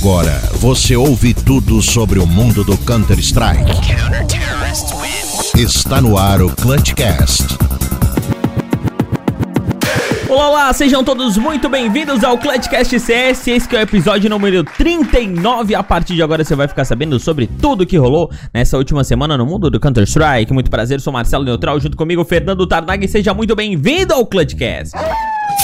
Agora você ouve tudo sobre o mundo do Counter-Strike. Está no ar o Clutchcast. Olá, olá, sejam todos muito bem-vindos ao Clutchcast CS. Esse é o episódio número 39. A partir de agora você vai ficar sabendo sobre tudo que rolou nessa última semana no mundo do Counter-Strike. Muito prazer, sou Marcelo Neutral, junto comigo Fernando Tarnag. Seja muito bem-vindo ao Clutchcast.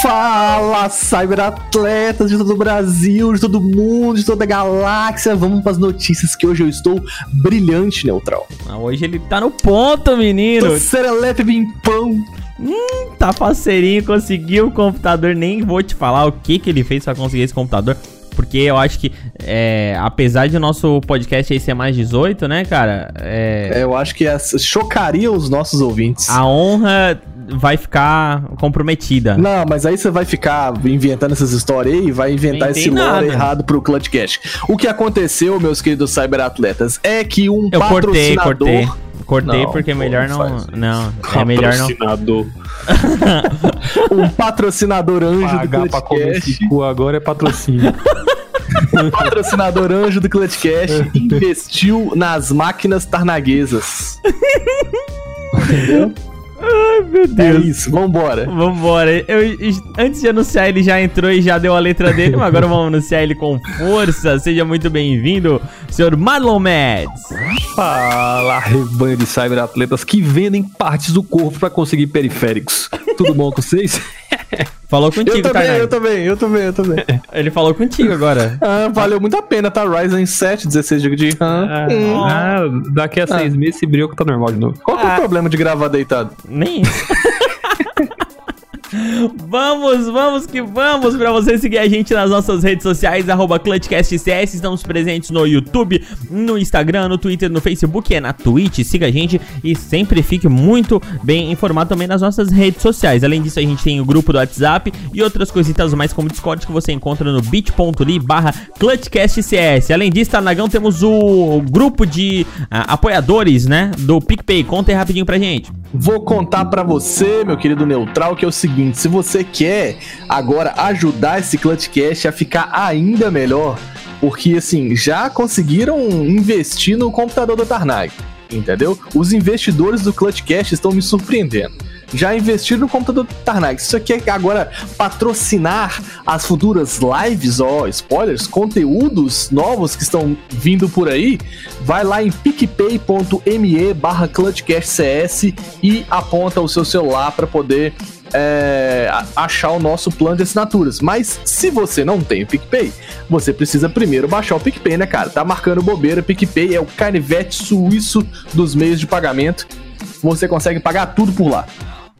Fala, cyberatletas de todo o Brasil, de todo mundo, de toda a galáxia. Vamos para as notícias que hoje eu estou brilhante, neutral. Ah, hoje ele tá no ponto, menino. Tô serelepe bimpão. Hum, tá parceirinho, conseguiu o computador. Nem vou te falar o que, que ele fez pra conseguir esse computador. Porque eu acho que, é, apesar de o nosso podcast aí ser mais 18, né, cara? É, eu acho que essa chocaria os nossos ouvintes. A honra vai ficar comprometida. Não, mas aí você vai ficar inventando essas histórias aí, vai inventar esse lore errado pro Clutchcast. O que aconteceu, meus queridos cyberatletas, é que um eu patrocinador... Cortei, cortei. Cortei não, porque é melhor não. Não, é melhor não. Patrocinador. um patrocinador anjo Pagar do Clutchcast. Pra agora é patrocínio. um patrocinador anjo do Clutchcast investiu nas máquinas tarnaguesas. Entendeu? Ai, meu Deus. É isso, vambora. Vambora. Eu, antes de anunciar, ele já entrou e já deu a letra dele, mas agora vamos anunciar ele com força. Seja muito bem-vindo, senhor Marlon Mads. Fala, rebanho de cyberatletas que vendem partes do corpo para conseguir periféricos. Tudo bom com vocês? Falou contigo, eu também, eu também, eu também, eu também. Ele falou contigo agora. Ah, valeu muito a pena, tá? Ryzen 7, 16 GB de RAM. Ah, hum. ah, daqui a seis ah. meses esse brilho tá normal de novo. Qual que é o ah. problema de gravar deitado? Nem Vamos, vamos que vamos para você seguir a gente nas nossas redes sociais, arroba ClutchCastCS. Estamos presentes no YouTube, no Instagram, no Twitter, no Facebook e é na Twitch. Siga a gente e sempre fique muito bem informado também nas nossas redes sociais. Além disso, a gente tem o grupo do WhatsApp e outras coisitas mais como Discord que você encontra no bit.ly barra ClutchCastCS. Além disso, Tarnagão, temos o grupo de uh, apoiadores, né, do PicPay. Conta aí rapidinho pra gente. Vou contar para você, meu querido Neutral, que é o seguinte: se você quer agora ajudar esse Clutchcast a ficar ainda melhor, porque assim, já conseguiram investir no computador do Tarnag, entendeu? Os investidores do Clutchcast estão me surpreendendo já investir no computador do Tarnag. Se você quer agora patrocinar as futuras lives, ó, spoilers, conteúdos novos que estão vindo por aí, vai lá em picpay.me barra clutchcastcs e aponta o seu celular para poder é, achar o nosso plano de assinaturas. Mas se você não tem o PicPay, você precisa primeiro baixar o PicPay, né, cara? Tá marcando bobeira, PicPay é o canivete suíço dos meios de pagamento. Você consegue pagar tudo por lá.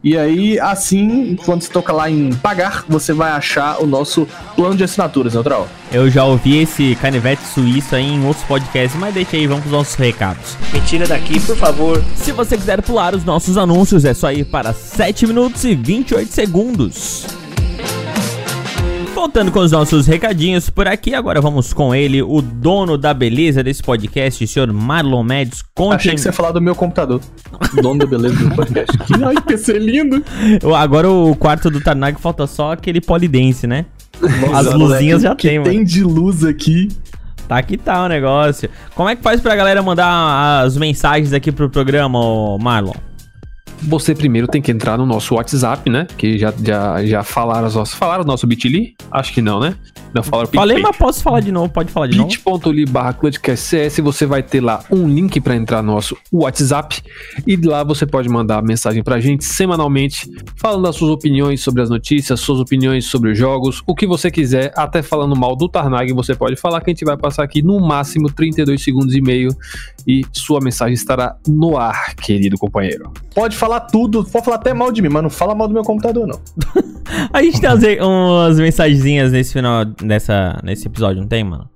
E aí, assim, quando você toca lá em pagar, você vai achar o nosso plano de assinaturas, Neutral. Eu já ouvi esse canivete suíço aí em outros podcasts, mas deixa aí, vamos com os nossos recados. Me tira daqui, por favor. Se você quiser pular os nossos anúncios, é só ir para 7 minutos e 28 segundos. Voltando com os nossos recadinhos por aqui, agora vamos com ele, o dono da beleza desse podcast, o senhor Marlon Médios. Conte... Achei que você ia falar do meu computador. dono da beleza do podcast. que, ai, PC lindo. Agora o quarto do Tarnag falta só aquele polidense, né? As luzinhas já tem, mano. tem de luz aqui. Tá que tá o negócio. Como é que faz pra galera mandar as mensagens aqui pro programa, Marlon? Você primeiro tem que entrar no nosso WhatsApp, né? Que já, já, já falaram os nossos. Falaram o nosso Bitly? Acho que não, né? Não falaram Falei, mas posso falar de novo, pode falar de novo. bit.ly barra você vai ter lá um link para entrar no nosso WhatsApp e lá você pode mandar mensagem pra gente semanalmente, falando as suas opiniões sobre as notícias, suas opiniões sobre os jogos, o que você quiser, até falando mal do Tarnag, você pode falar que a gente vai passar aqui no máximo 32 segundos e meio e sua mensagem estará no ar, querido companheiro. Pode falar tudo, pode falar até mal de mim, mas não fala mal do meu computador, não. a gente tem umas mensagenzinhas nesse final, nessa, nesse episódio, não tem, mano?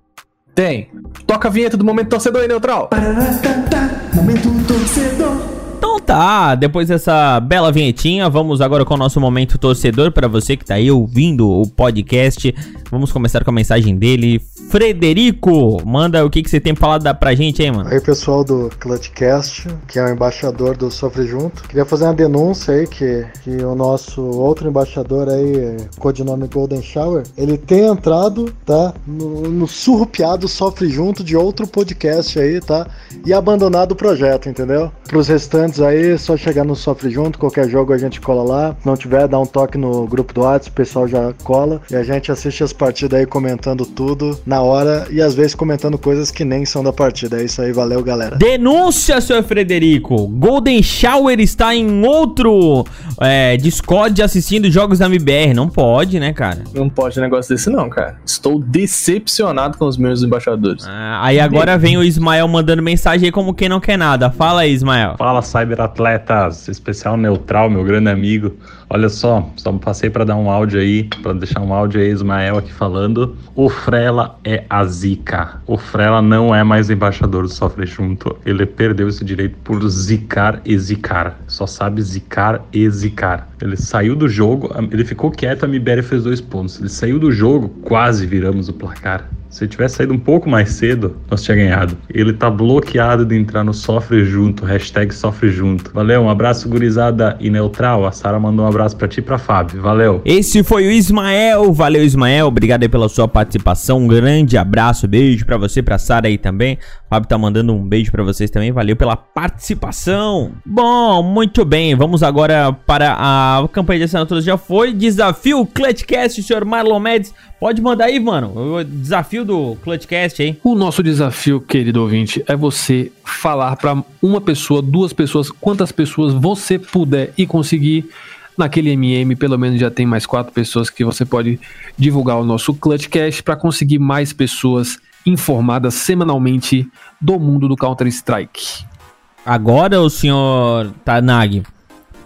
Tem. Toca a vinheta do Momento Torcedor aí, Neutral. Momento Torcedor tá, depois dessa bela vinhetinha, vamos agora com o nosso momento torcedor para você que tá aí ouvindo o podcast. Vamos começar com a mensagem dele. Frederico, manda o que, que você tem falado pra gente aí, mano. Aí, pessoal do Clutchcast, que é o embaixador do Sofre Junto. Queria fazer uma denúncia aí que, que o nosso outro embaixador aí, codinome Golden Shower, ele tem entrado, tá, no, no surrupiado Sofre Junto de outro podcast aí, tá, e abandonado o projeto, entendeu? Pros restantes aí, só chegar no Sofre Junto, qualquer jogo a gente cola lá. Se não tiver, dá um toque no grupo do WhatsApp, o pessoal já cola e a gente assiste as partidas aí comentando tudo na hora e às vezes comentando coisas que nem são da partida. É isso aí, valeu, galera. Denúncia, senhor Frederico. Golden Shower está em outro é, Discord assistindo jogos da MBR. Não pode, né, cara? Não pode um negócio desse, não, cara. Estou decepcionado com os meus embaixadores. Ah, aí agora vem o Ismael mandando mensagem aí como quem não quer nada. Fala aí, Ismael. Fala, cyberatletas, especial neutral, meu grande amigo. Olha só, só passei para dar um áudio aí, para deixar um áudio aí, Ismael aqui falando. O Frela é a zica. O Frela não é mais embaixador do Sofre Junto. Ele perdeu esse direito por zicar e zicar. Só sabe zicar e zicar. Ele saiu do jogo, ele ficou quieto, a Mibéria fez dois pontos. Ele saiu do jogo, quase viramos o placar. Se ele tivesse saído um pouco mais cedo, nós tinha ganhado. Ele tá bloqueado de entrar no Sofre Junto, hashtag Sofre Junto. Valeu, um abraço gurizada e neutral. A Sara mandou um abraço pra ti e pra Fábio. Valeu. Esse foi o Ismael. Valeu, Ismael. Obrigado aí pela sua participação. Um grande abraço, beijo pra você, pra Sara aí também. O Fábio tá mandando um beijo pra vocês também. Valeu pela participação. Bom, muito bem. Vamos agora para a campanha de assinaturas. Já foi. Desafio Clutchcast, senhor Marlon Mendes. Pode mandar aí, mano. O desafio do Clutchcast aí. O nosso desafio, querido ouvinte, é você falar para uma pessoa, duas pessoas, quantas pessoas você puder e conseguir. Naquele MM, pelo menos já tem mais quatro pessoas que você pode divulgar o nosso Clutchcast para conseguir mais pessoas informadas semanalmente do mundo do Counter-Strike. Agora o senhor Tanag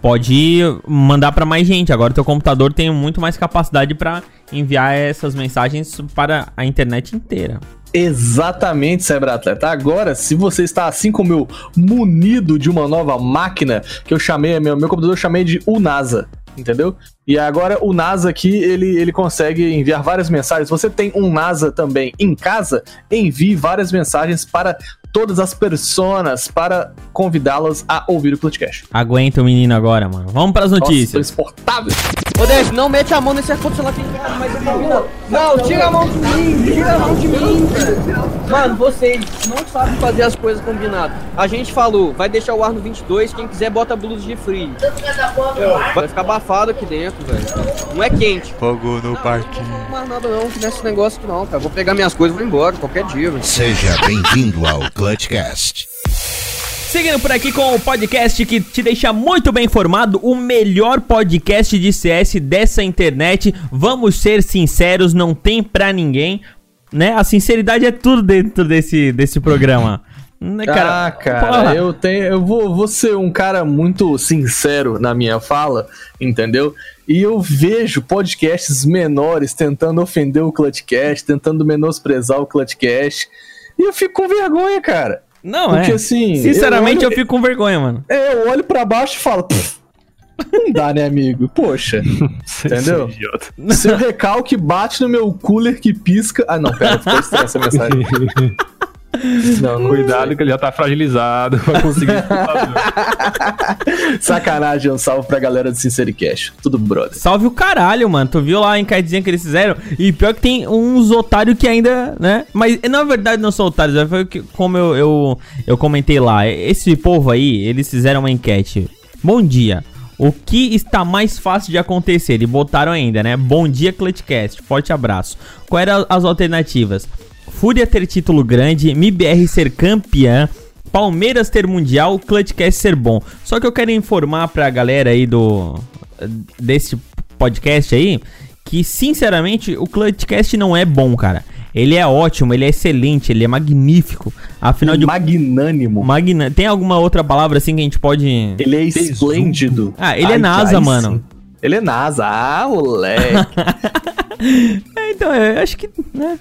pode mandar para mais gente. Agora teu computador tem muito mais capacidade para enviar essas mensagens para a internet inteira. Exatamente, Cyberatleta. Agora, se você está assim como eu, munido de uma nova máquina, que eu chamei, meu, meu computador eu chamei de UNASA, entendeu? E agora o NASA aqui, ele, ele consegue enviar várias mensagens. Você tem um NASA também em casa? Envie várias mensagens para todas as pessoas para convidá-las a ouvir o podcast. Aguenta o menino agora, mano. Vamos para as notícias. Transportável. Ô, Dave, não mete a mão nesse ar-condicionado aqui em casa, mas não, não, tira a mão de mim, tira a mão de mim. Mano, vocês não sabem fazer as coisas combinadas. A gente falou, vai deixar o ar no 22, quem quiser bota blusa de frio. Vai ficar abafado aqui dentro, velho. Não é quente. Fogo no parquinho. Não mais nada não, nesse negócio aqui não, cara. Vou pegar minhas coisas e vou embora qualquer dia, velho. Seja bem-vindo ao Clutchcast. Seguindo por aqui com o podcast que te deixa muito bem informado, o melhor podcast de CS dessa internet. Vamos ser sinceros, não tem pra ninguém, né? A sinceridade é tudo dentro desse, desse programa. Né, ah, cara, porra. eu tenho, eu vou, vou ser um cara muito sincero na minha fala, entendeu? E eu vejo podcasts menores tentando ofender o Clutchcast, tentando menosprezar o Clutchcast, e eu fico com vergonha, cara. Não, Porque é. assim, Sinceramente, eu, eu olho- fico com vergonha, mano. É, eu olho pra baixo e falo, "Pff, não dá, né, amigo? Poxa, entendeu? Idiota. Seu recalque bate no meu cooler que pisca. Ah, não, pera, ficou estranha essa mensagem. Não, não Cuidado que ele já tá fragilizado pra conseguir. Sacanagem, um salve pra galera do Sincericast. Tudo brother. Salve o caralho, mano. Tu viu lá a encadezinha que eles fizeram? E pior que tem uns otários que ainda, né? Mas na verdade não são otários, foi que- como eu, eu, eu comentei lá. Esse povo aí, eles fizeram uma enquete. Bom dia. O que está mais fácil de acontecer? E botaram ainda, né? Bom dia, Clutchcast. Forte abraço. Quais eram as alternativas? Fúria ter título grande, MIBR ser campeã, Palmeiras ter mundial, Clutchcast ser bom. Só que eu quero informar pra galera aí do desse podcast aí que sinceramente o Clutchcast não é bom, cara. Ele é ótimo, ele é excelente, ele é magnífico. Afinal de Magnânimo. magna, tem alguma outra palavra assim que a gente pode Ele é esplêndido. Ah, ele é Ai, NASA, ai, mano. sim. Ele é NASA. Ah, moleque. É, então, eu acho que, né?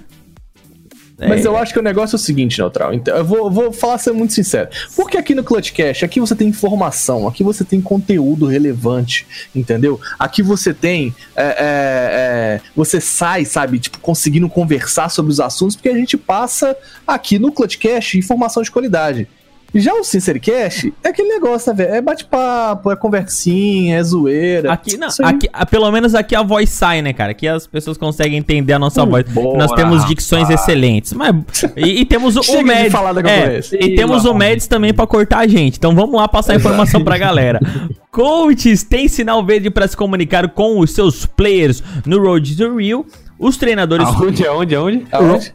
Mas eu acho que o negócio é o seguinte, Neutral. Então, eu vou, vou falar ser muito sincero. Porque aqui no Clutchcast, aqui você tem informação, aqui você tem conteúdo relevante, entendeu? Aqui você tem. é, é, é, você sai, sabe, tipo, conseguindo conversar sobre os assuntos, porque a gente passa aqui no Clutchcast informação de qualidade. Já o Sincericast é aquele negócio, velho? É bate-papo, é conversinha, é zoeira. Aqui não, aqui, ah, pelo menos aqui a voz sai, né, cara? Aqui as pessoas conseguem entender a nossa Hum, voz. boa, Nós temos dicções excelentes. Mas, e, e temos o, da é, concorrência. e temos o Mads também pra cortar a gente. Então vamos lá passar a informação pra galera. Coaches têm sinal verde pra se comunicar com os seus players no Road to Rio. Os treinadores Aonde, aonde, aonde? Aonde?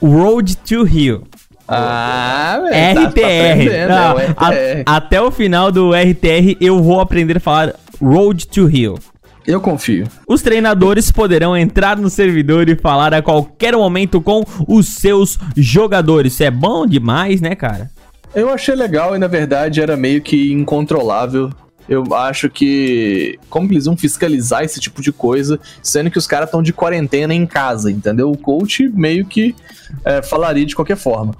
Road to Rio. Ah, velho. tá- tá RTR. aprendendo, Não, é o a- até o final do RTR eu vou aprender a falar Road to Rio. Eu confio. Os treinadores poderão entrar no servidor e falar a qualquer momento com os seus jogadores. Isso é bom demais, né, cara? Eu achei legal e na verdade era meio que incontrolável. Eu acho que. Como que eles vão fiscalizar esse tipo de coisa, sendo que os caras estão de quarentena em casa, entendeu? O coach meio que é, falaria de qualquer forma.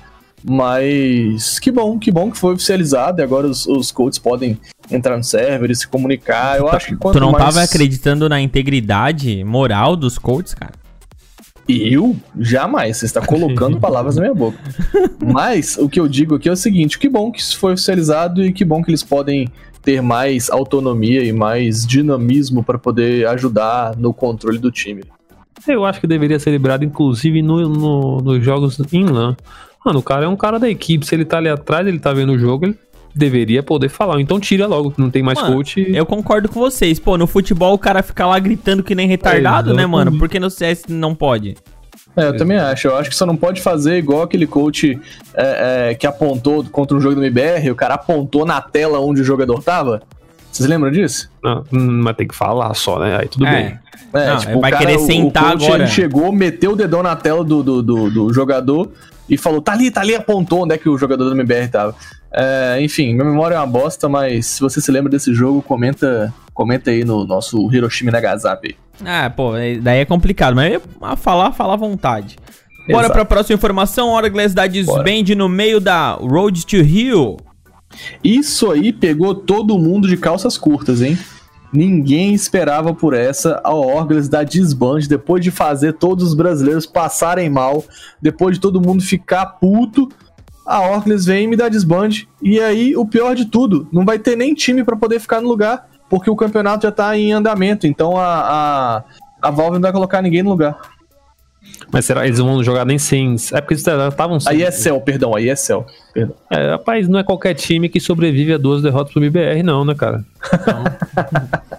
Mas que bom, que bom que foi oficializado e agora os, os coaches podem entrar no server e se comunicar. Eu acho que quanto tu não mais... tava acreditando na integridade moral dos coaches, cara? Eu? Jamais. Você está colocando palavras na minha boca. Mas o que eu digo aqui é o seguinte: que bom que isso foi oficializado e que bom que eles podem ter mais autonomia e mais dinamismo para poder ajudar no controle do time. Eu acho que deveria ser liberado, inclusive, no, no- nos jogos em LAN. Mano, o cara é um cara da equipe. Se ele tá ali atrás, ele tá vendo o jogo, ele deveria poder falar. Então tira logo, que não tem mais Mano, coach. Eu concordo com vocês. Pô, no futebol o cara fica lá gritando que nem retardado, né, mano? Por que no CS não pode? É, eu também acho. Eu acho que você não pode fazer igual aquele coach é, é, que apontou contra um jogo do MBR, o cara apontou na tela onde o jogador tava. Vocês lembram disso? Não, hum, mas tem que falar só, né? Aí tudo bem. É, Não, vai querer sentar coach, agora. Ele chegou, meteu o dedão na tela do, do, do, do jogador e falou: tá ali, tá ali, apontou onde é que o jogador do MBR tava. É, enfim, minha memória é uma bosta, mas se você se lembra desse jogo, comenta, comenta aí no nosso Hiroshima Nagasaki. Ah, pô, é- daí é complicado, mas a falar, falar à vontade. Bora Exato. pra próxima informação. Orglass da Disband no meio da Road to Rio. Isso aí pegou todo mundo de calças curtas, hein? Ninguém esperava por essa a Orgles da Disband, depois de fazer todos os brasileiros passarem mal, depois de todo mundo ficar puto, a Orgles vem e me dá Disband. E aí, o pior de tudo, não vai ter nem time pra poder ficar no lugar, porque o campeonato já tá em andamento, então a, a, a Valve não vai colocar ninguém no lugar. Mas será que eles vão jogar nem sem. É porque eles estavam sem. Aí é céu, perdão, aí é céu. Perdão. É, rapaz, não é qualquer time que sobrevive a duas derrotas pro MBR, não, né, cara?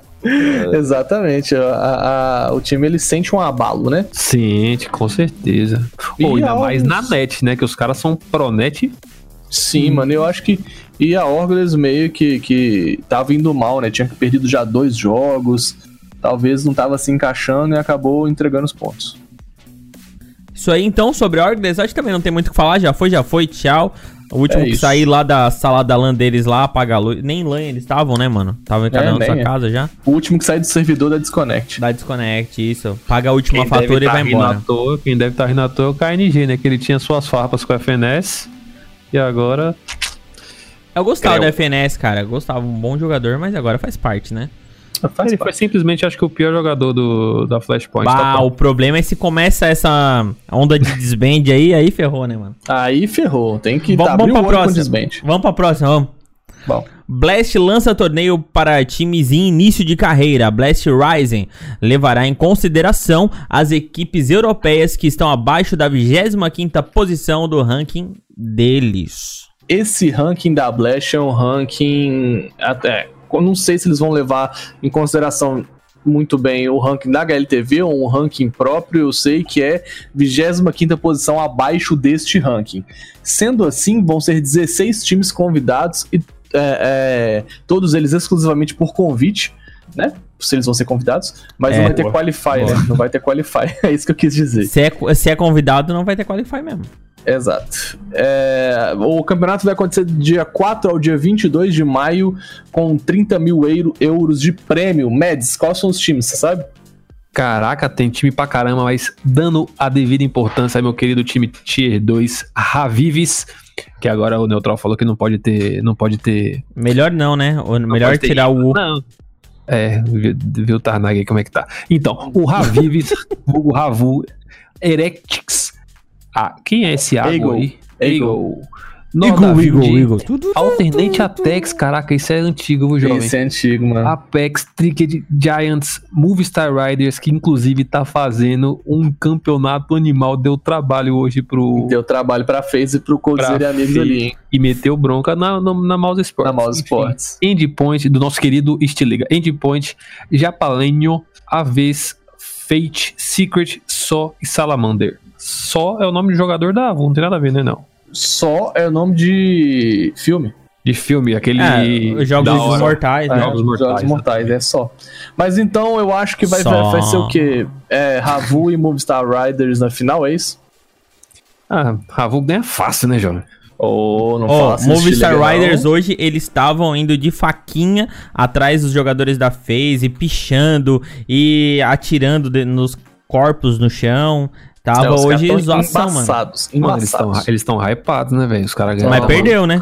Exatamente, a- a- o time ele sente um abalo, né? Sente, com certeza. E Ou ainda mais na net, né? Que os caras são pro net. Sim, mano, eu acho que. E a Orgles meio que, que tava indo mal, né? Tinha perdido já dois jogos. Talvez não tava se encaixando e acabou entregando os pontos. Isso aí, então, sobre Orglass, acho que também não tem muito o que falar. Já foi, já foi, tchau. O último É que sair lá da sala da LAN deles lá, apaga a luz. Nem LAN eles estavam, né, mano? Estavam em cada É, um na sua é. casa já. O último que sai do servidor da Disconnect. Dá desconnect, isso. Paga a última Quem fatura deve e tá vai embora. Toa, quem deve estar rindo à toa é o KNG, né? Que ele tinha suas farpas com a FNS. E agora. Eu gostava Creu. do FNS, cara. Eu gostava, um bom jogador, mas agora faz parte, né? Faz ele foi parte. simplesmente, acho que, o pior jogador do, da Flashpoint. Bah, tá o problema é se começa essa onda de desband aí, aí ferrou, né, mano? Aí ferrou. Tem que Vamos, tá, vamos pra próxima. Vamos pra próxima, vamos. Bom. Blast lança torneio para times em início de carreira. Blast Rising levará em consideração as equipes europeias que estão abaixo da 25ª posição do ranking deles. Esse ranking da Blast é um ranking. Até. Não sei se eles vão levar em consideração muito bem o ranking da HLTV ou um ranking próprio, eu sei que é 25 posição abaixo deste ranking. Sendo assim, vão ser 16 times convidados e é, é, todos eles exclusivamente por convite, né? Se eles vão ser convidados, mas É, não vai ter boa. qualify, né? Não vai ter qualify, é isso que eu quis dizer. Se é, se é convidado, não vai ter qualify mesmo. Exato. É, o campeonato vai acontecer do dia 4 ao dia 22 de maio, com 30 mil euro- euros de prêmio. Meds, quais são os times, você sabe? Caraca, tem time pra caramba, mas dando a devida importância ao meu querido time Tier 2, Ravives, que agora o Neutral falou que não pode ter. Não pode ter. Melhor não, né? O- não melhor tirar o. Não. É, viu viu o Tarnag aí como é que tá. Então, o Ravives, o Ravu, Erectix. Ah, quem é esse Eagle. aí? Eagle. Nordavide, Igor. Tudo. Alternate Atex, caraca, isso é antigo, viu, jovem? Esse é antigo, mano. Apex, Tricked Giants, Movistar Riders, que inclusive tá fazendo um campeonato animal, deu trabalho hoje pro. Deu trabalho pra FaZe e pro Coldzera e pra amigos ali, hein? E meteu bronca na, na, na Mouse Sports. Na Mouse Sports. Endpoint, do nosso querido Stiliga. Endpoint, Japalenho, Aves, Fate, Secret, Só e Salamander. Só é o nome de jogador da Avon, não tem nada a ver, né? Não. Só é o nome de filme. De filme, aquele. É, jogos hora. mortais, É, né? Jogos Mortais, Jogos Mortais, é só. Mas então eu acho que vai, Só. vai, vai ser o quê? É, Ravu e Movistar Riders na final, é isso? Ah, Avon ganha fácil, né, jovem? Ou não fala assim, Movistar. Riders hoje eles estavam indo de faquinha atrás dos jogadores da FaZe, pichando e atirando de- nos corpos no chão. Tava Não, hoje zoação, mano. embaçados, Mano, eles estão hypados, né, velho? Os caras ganharam. Mas perdeu, né?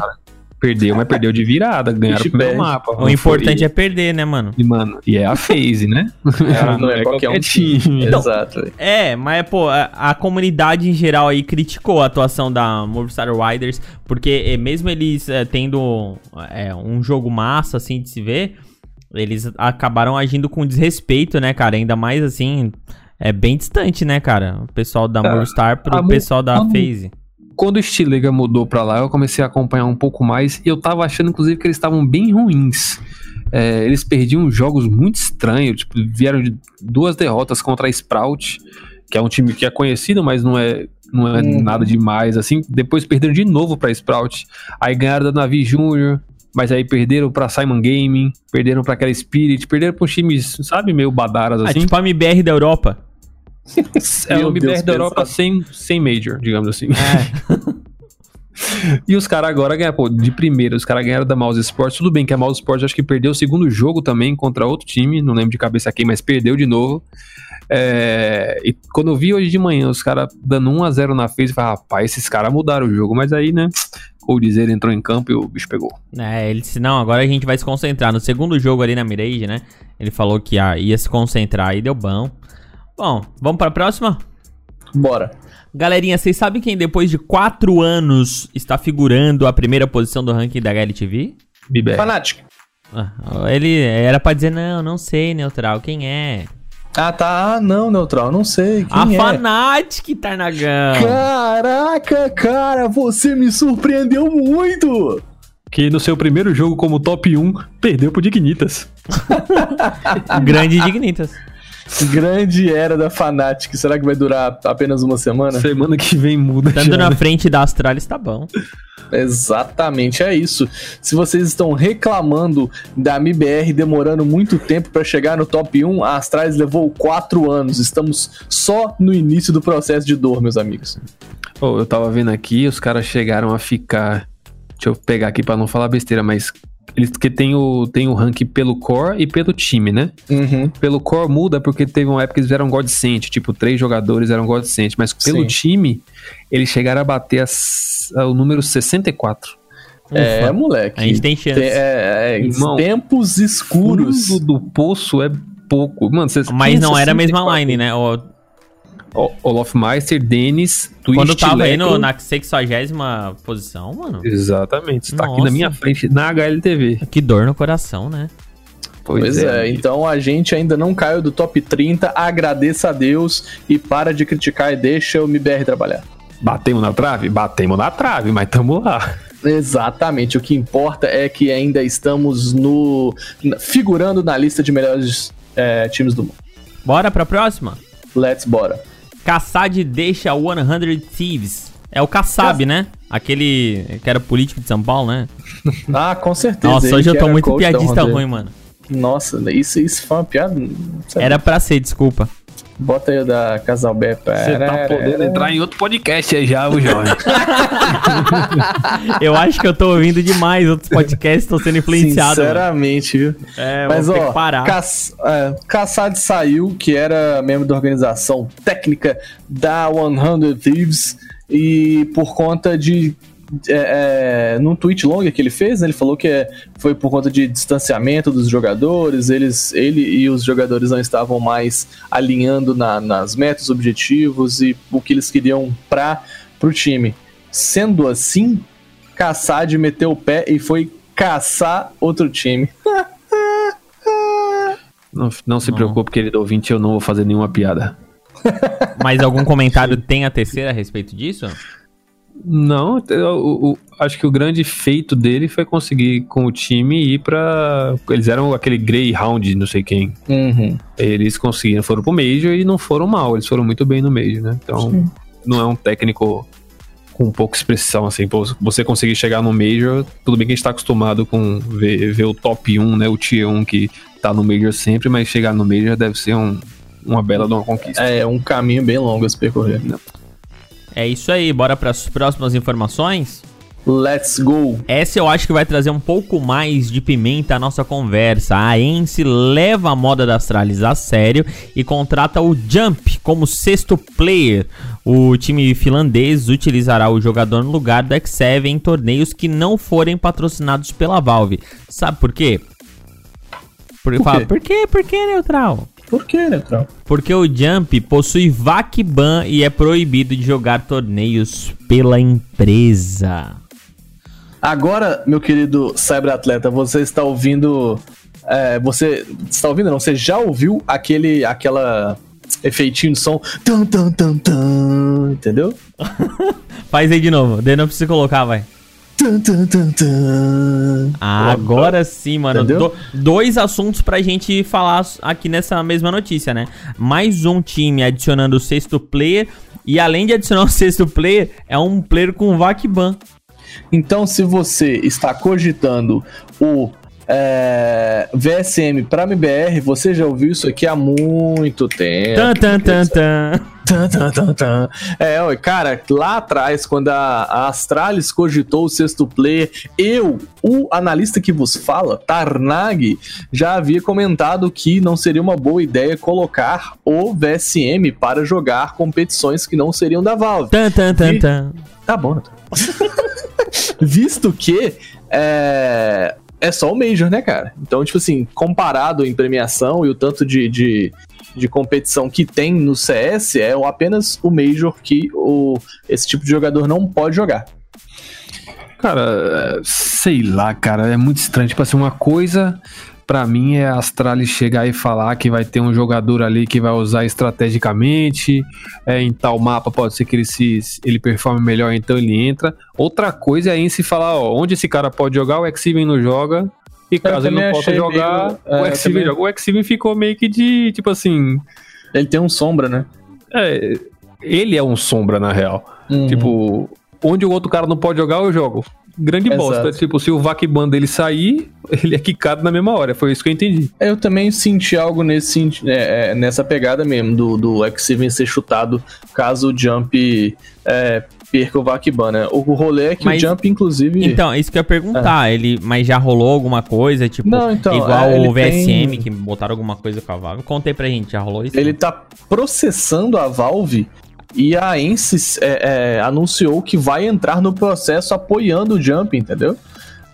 Perdeu, mas perdeu de virada. Ganharam o perde. mapa. O importante é perder, né, mano? E, mano, e é a phase, né? É, não é qualquer um time. Exato. velho. É, mas, pô, a, a comunidade em geral aí criticou a atuação da Movistar Riders, porque eh, mesmo eles eh, tendo eh, um jogo massa, assim, de se ver, eles acabaram agindo com desrespeito, né, cara? Ainda mais, assim, é bem distante, né, cara? O pessoal da Cara, Movistar a pro pessoal da quando- FaZe. Quando o Stilega mudou pra lá, eu comecei a acompanhar um pouco mais e eu tava achando, inclusive, que eles estavam bem ruins. É, eles perdiam jogos muito estranhos, tipo, vieram de duas derrotas contra a Sprout, que é um time que é conhecido, mas não é, não é Uhum. nada demais, assim. Depois perderam de novo pra Sprout, aí ganharam da Navi Júnior, mas aí perderam pra Simon Gaming, perderam pra aquela Spirit, perderam pra uns times, sabe, meio badaras Ah, assim. tipo a MBR da Europa. É o MBR Deus, da Europa sem, sem Major, digamos assim. É. E os caras agora ganharam, pô, de primeira, os caras ganharam da Mouse Sports. Tudo bem que a Mouse Sports acho que perdeu o segundo jogo também contra outro time, não lembro de cabeça quem, mas perdeu de novo. É, e quando eu vi hoje de manhã os caras dando 1x0 na face, eu falei, rapaz, esses caras mudaram o jogo, mas aí, né, o dizer entrou em campo e o bicho pegou. É, ele disse, não, agora a gente vai se concentrar. No segundo jogo ali na Mirage, né? Ele falou que ah, ia se concentrar e deu bom. Bom, vamos pra próxima? Bora. Galerinha, vocês sabem quem depois de 4 anos está figurando a primeira posição do ranking da HLTV? Bibé. Fanatic. Ah, ele era pra dizer, não, não sei, Neutral, quem é? Ah, tá. Ah, não, Neutral, não sei. Quem a é? Fanatic, Tarnagão! Caraca, cara, você me surpreendeu muito! Que no seu primeiro jogo como top 1, perdeu pro Dignitas. Grande Dignitas. Grande era da Fanatic. Será que vai durar apenas uma semana? Semana que vem muda. Estando já, na né? frente da Astralis tá bom. Exatamente, é isso. Se vocês estão reclamando da MBR demorando muito tempo para chegar no top 1, a Astralis levou 4 anos. Estamos só no início do processo de dor, meus amigos. Pô, eu tava vendo aqui, os caras chegaram a ficar. Deixa eu pegar aqui pra não falar besteira, mas. Eles que tem o, tem o rank pelo core e pelo time, né? Uhum. Pelo core muda porque teve uma época que eles eram Godsent, tipo, três jogadores eram Godsent, mas pelo Sim. time, eles chegaram a bater as- o número 64. É, Ufa. moleque. A gente tem chance. Tem- é, é, Irmão, tempos escuros. Fundo do poço é pouco. Mano, vocês Mas não era a mesma 64. line, né? O- O- Olofmeister, Denis, Twist, Quando tava aí no, Leco. na 60 posição, mano. Exatamente, tá aqui na minha frente, na HLTV. Que dor no coração, né? Pois é, então a gente ainda não caiu do top 30. Agradeça a Deus e para de criticar e deixa o MBR trabalhar. Batemos na trave? Batemos na trave, mas tamo lá. Exatamente, o que importa é que ainda estamos no figurando na lista de melhores é, times do mundo. Bora pra próxima? Let's bora. Kassad deixa 100 Thieves. É o Kassab, né? Aquele que era político de São Paulo, né? Ah, com certeza. Nossa, hoje eu tô muito piadista ruim, mano. Nossa, isso, isso foi uma piada. Era pra ser, desculpa. Bota aí o da Casalbé. Você tá podendo entrar em outro podcast aí já, o jovem. Eu acho que eu tô ouvindo demais outros podcasts, tô sendo influenciado. mano. Sinceramente, viu? É, Mas ó, que parar. Cass, é, Kassad saiu, que era membro da organização técnica da 100 Thieves, e por conta de. É, é, num tweet longo que ele fez, né, ele falou que é, foi por conta de distanciamento dos jogadores, eles, ele e os jogadores não estavam mais alinhando na- nas metas, objetivos e o que eles queriam para o time. Sendo assim, Kassad meteu o pé e foi caçar outro time. Não, não se Não. preocupe, querido ouvinte, eu não vou fazer nenhuma piada. Mas algum comentário tem a terceira a respeito disso? Não, eu- o- o- acho que o grande feito dele foi conseguir com o time ir pra. Eles eram aquele Greyhound, não sei quem. Uhum. Eles conseguiram, foram pro Major e não foram mal, eles foram muito bem no Major, né? Então, não é um técnico com pouca expressão, assim. Você conseguir chegar no Major, tudo bem que a gente tá acostumado com ver, ver o top 1, né? O Tier 1 que tá no Major sempre, mas chegar no Major deve ser um- uma bela de uma conquista. É um caminho bem longo a se percorrer. É isso aí, bora para as próximas informações? Let's go! Essa eu acho que vai trazer um pouco mais de pimenta à nossa conversa. A Ence leva a moda da Astralis a sério e contrata o Jump como sexto player. O time finlandês utilizará o jogador no lugar do X7 em torneios que não forem patrocinados pela Valve. Sabe por quê? Por, Por fala, quê? por quê? Por quê, Neutral? Por que, Neutral? Porque o Jump possui VAC ban e é proibido de jogar torneios pela empresa. Agora, meu querido cyberatleta, você está ouvindo. é, você está ouvindo? Não, você já ouviu aquele aquela efeitinho de som? Tan, tan, tan, tan, entendeu? Faz aí de novo, daí não precisa colocar, vai. Tan, tan, tan, tan. Agora sim, mano. Do- dois assuntos pra gente falar aqui nessa mesma notícia, né? Mais um time adicionando o sexto player. E além de adicionar o sexto player, é um player com VAC ban. Então, se você está cogitando o é, VSM para MBR, você já ouviu isso aqui há muito tempo. Tan, tan, tan, tan. É, ó, cara, lá atrás, quando a, a Astralis cogitou o sexto player, eu, o analista que vos fala, Tarnag, já havia comentado que não seria uma boa ideia colocar o VSM para jogar competições que não seriam da Valve. Tan, tan, tan, E- tan. Tá bom. Visto que é, é só o Major, né, cara? Então, tipo assim, comparado em premiação e o tanto de, de, de competição que tem no CS, é apenas o Major que o, esse tipo de jogador não pode jogar. Cara, é, sei lá, cara, é muito estranho. Tipo assim, uma coisa pra mim é a Astralis chegar e falar que vai ter um jogador ali que vai usar estrategicamente, é, em tal mapa pode ser que ele se ele performe melhor, então ele entra. Outra coisa é em se falar, ó, onde esse cara pode jogar, o X-Even não joga. E caso ele não possa jogar, meio- é, o eu X-Even também- joga. O X-Even ficou meio que de, tipo assim, Ele tem um sombra, né? é, ele é um sombra na real. Uhum. Tipo, onde o outro cara não pode jogar, eu jogo. Grande Exato. bosta. Tipo, se o Vakban dele sair, ele é quicado na mesma hora. Foi isso que eu entendi. Eu também senti algo nesse, é, é, nessa pegada mesmo, do, do X-Even ser chutado caso o Jump é, perca o Vakban, né? O rolê é que Mas- o Jump, inclusive... Então, isso que eu ia perguntar. Ele, mas já rolou alguma coisa, tipo, Não, então, igual é, o VSM, tem- que botaram alguma coisa com a Valve. Conta aí pra gente, já rolou isso? Ele tá processando a Valve e a Ensis é, é, anunciou que vai entrar no processo apoiando o Jump, entendeu?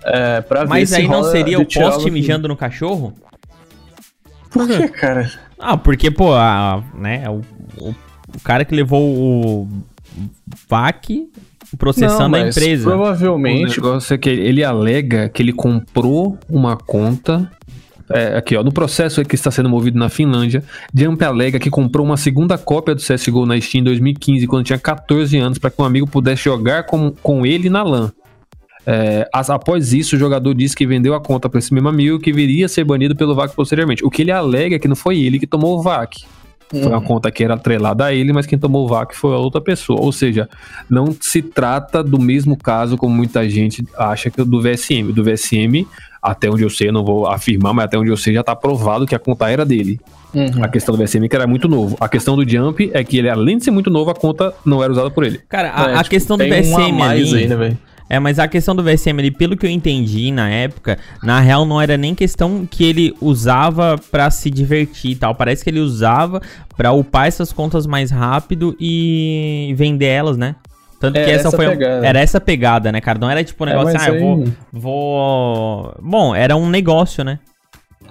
É, pra ver Mas se aí não rola seria o poste o- mijando no cachorro? Por que, cara? Ah, porque, pô, a, né, o, o, o cara que levou o VAC processando Não, a empresa. O Provavelmente. negócio é que ele alega que ele comprou uma conta. É, aqui, ó, no processo que está sendo movido na Finlândia, Jump alega que comprou uma segunda cópia do CSGO na Steam em 2015, quando tinha 14 anos, para que um amigo pudesse jogar com, com ele na LAN. É, as- após isso, o jogador disse que vendeu a conta para esse mesmo amigo que viria a ser banido pelo VAC posteriormente. O que ele alega é que não foi ele que tomou o VAC. Foi uma conta que era atrelada a ele, mas quem tomou o VAC foi a outra pessoa. Ou seja, não se trata do mesmo caso como muita gente acha que do VSM. Do VSM, Até onde eu sei, eu não vou afirmar, mas até onde eu sei já tá provado que a conta era dele. Uhum. A questão do VSM é que era muito novo. A questão do Jump é que ele, além de ser muito novo, a conta não era usada por ele. Cara, a, É, a tipo, questão do um VSM mais ali. aí, né, velho? É, mas a questão do VSM ali, pelo que eu entendi na época, na real não era nem questão que ele usava pra se divertir e tal. Parece que ele usava pra upar essas contas mais rápido e vender elas, né? Tanto É, que essa, essa foi. pegada. Era essa pegada, né, cara? Não era tipo um É, negócio, mas ah, eu vou, aí- vou. Bom, era um negócio, né?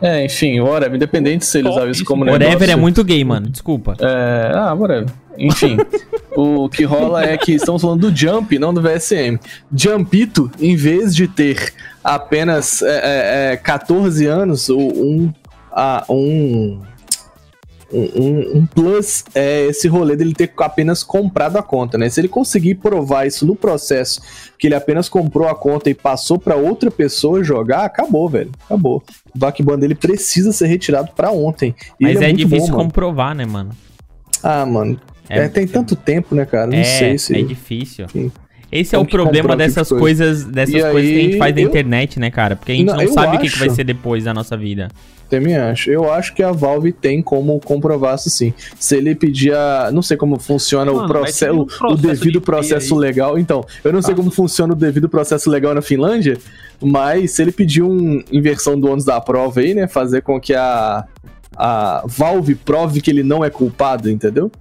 É, enfim, whatever, independente se ele usava isso como Whatever é negócio. muito gay, mano. Desculpa. É, ah, whatever. Enfim, o que rola é que estamos falando do Jump, não do VSM. Jumpito, em vez de ter apenas é, é, é, 14 anos, o- um, ah, um, um, um- plus é esse rolê dele ter apenas comprado a conta, né? Se ele conseguir provar isso no processo, que ele apenas comprou a conta e passou pra outra pessoa jogar, acabou, velho. Acabou. O backban dele precisa ser retirado pra ontem. E Mas é, muito difícil bom, mano. comprovar, né, mano? Ah, mano. É, tem tanto tempo, né, cara? Não é, sei se. é difícil. Sim. Esse é o problema tipo dessas de coisa. coisas, dessas E coisas que a gente aí, faz na eu- internet, né, cara? Porque a gente Não, não, sabe o que, vai acho. ser depois da nossa vida. Também acho. Eu acho que a Valve tem como comprovar isso sim. Se ele pedir a. Não sei como funciona o, Mano, proce... tem um o- o processo devido de processo legal. Então, eu não sei Ah. como funciona o devido processo legal na Finlândia, mas se ele pedir uma inversão do ônus da prova aí, né? Fazer com que a, a Valve prove que ele não é culpado, entendeu?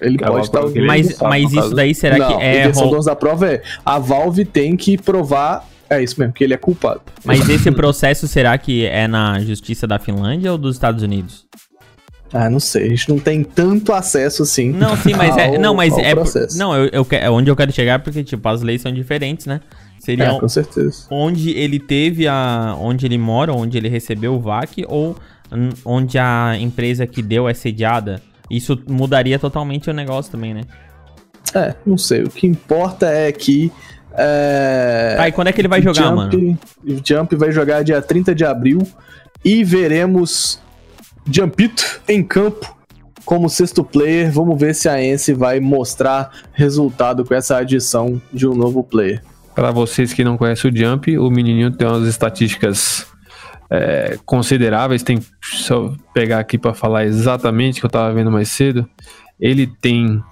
Ele Que a pode estar. é Mas, mas isso caso. daí será não, que é. inversão ro- do ônus da prova é a Valve tem que provar. É isso mesmo, que ele é culpado. Mas esse processo será que é na justiça da Finlândia ou dos Estados Unidos? Ah, não sei. A gente não tem tanto acesso assim. Não, sim, mas é. ao- Não, mas é. processo. Não, eu, eu, é onde eu quero chegar porque, tipo, as leis são diferentes, né? Seria É, com certeza. onde ele teve a. onde ele mora, onde ele recebeu o VAC, ou onde a empresa que deu é sediada. Isso mudaria totalmente o negócio também, né? É, não sei. O que importa é que. É... Tá, e quando é que ele vai jogar, Jump, mano? O Jump vai jogar dia 30 de abril e veremos Jumpito em campo como sexto player. Vamos ver se a Ence vai mostrar resultado com essa adição de um novo player. Pra vocês que não conhecem o Jump, o menininho tem umas estatísticas é, consideráveis. Tem eu pegar aqui pra falar exatamente que eu tava vendo mais cedo. Ele tem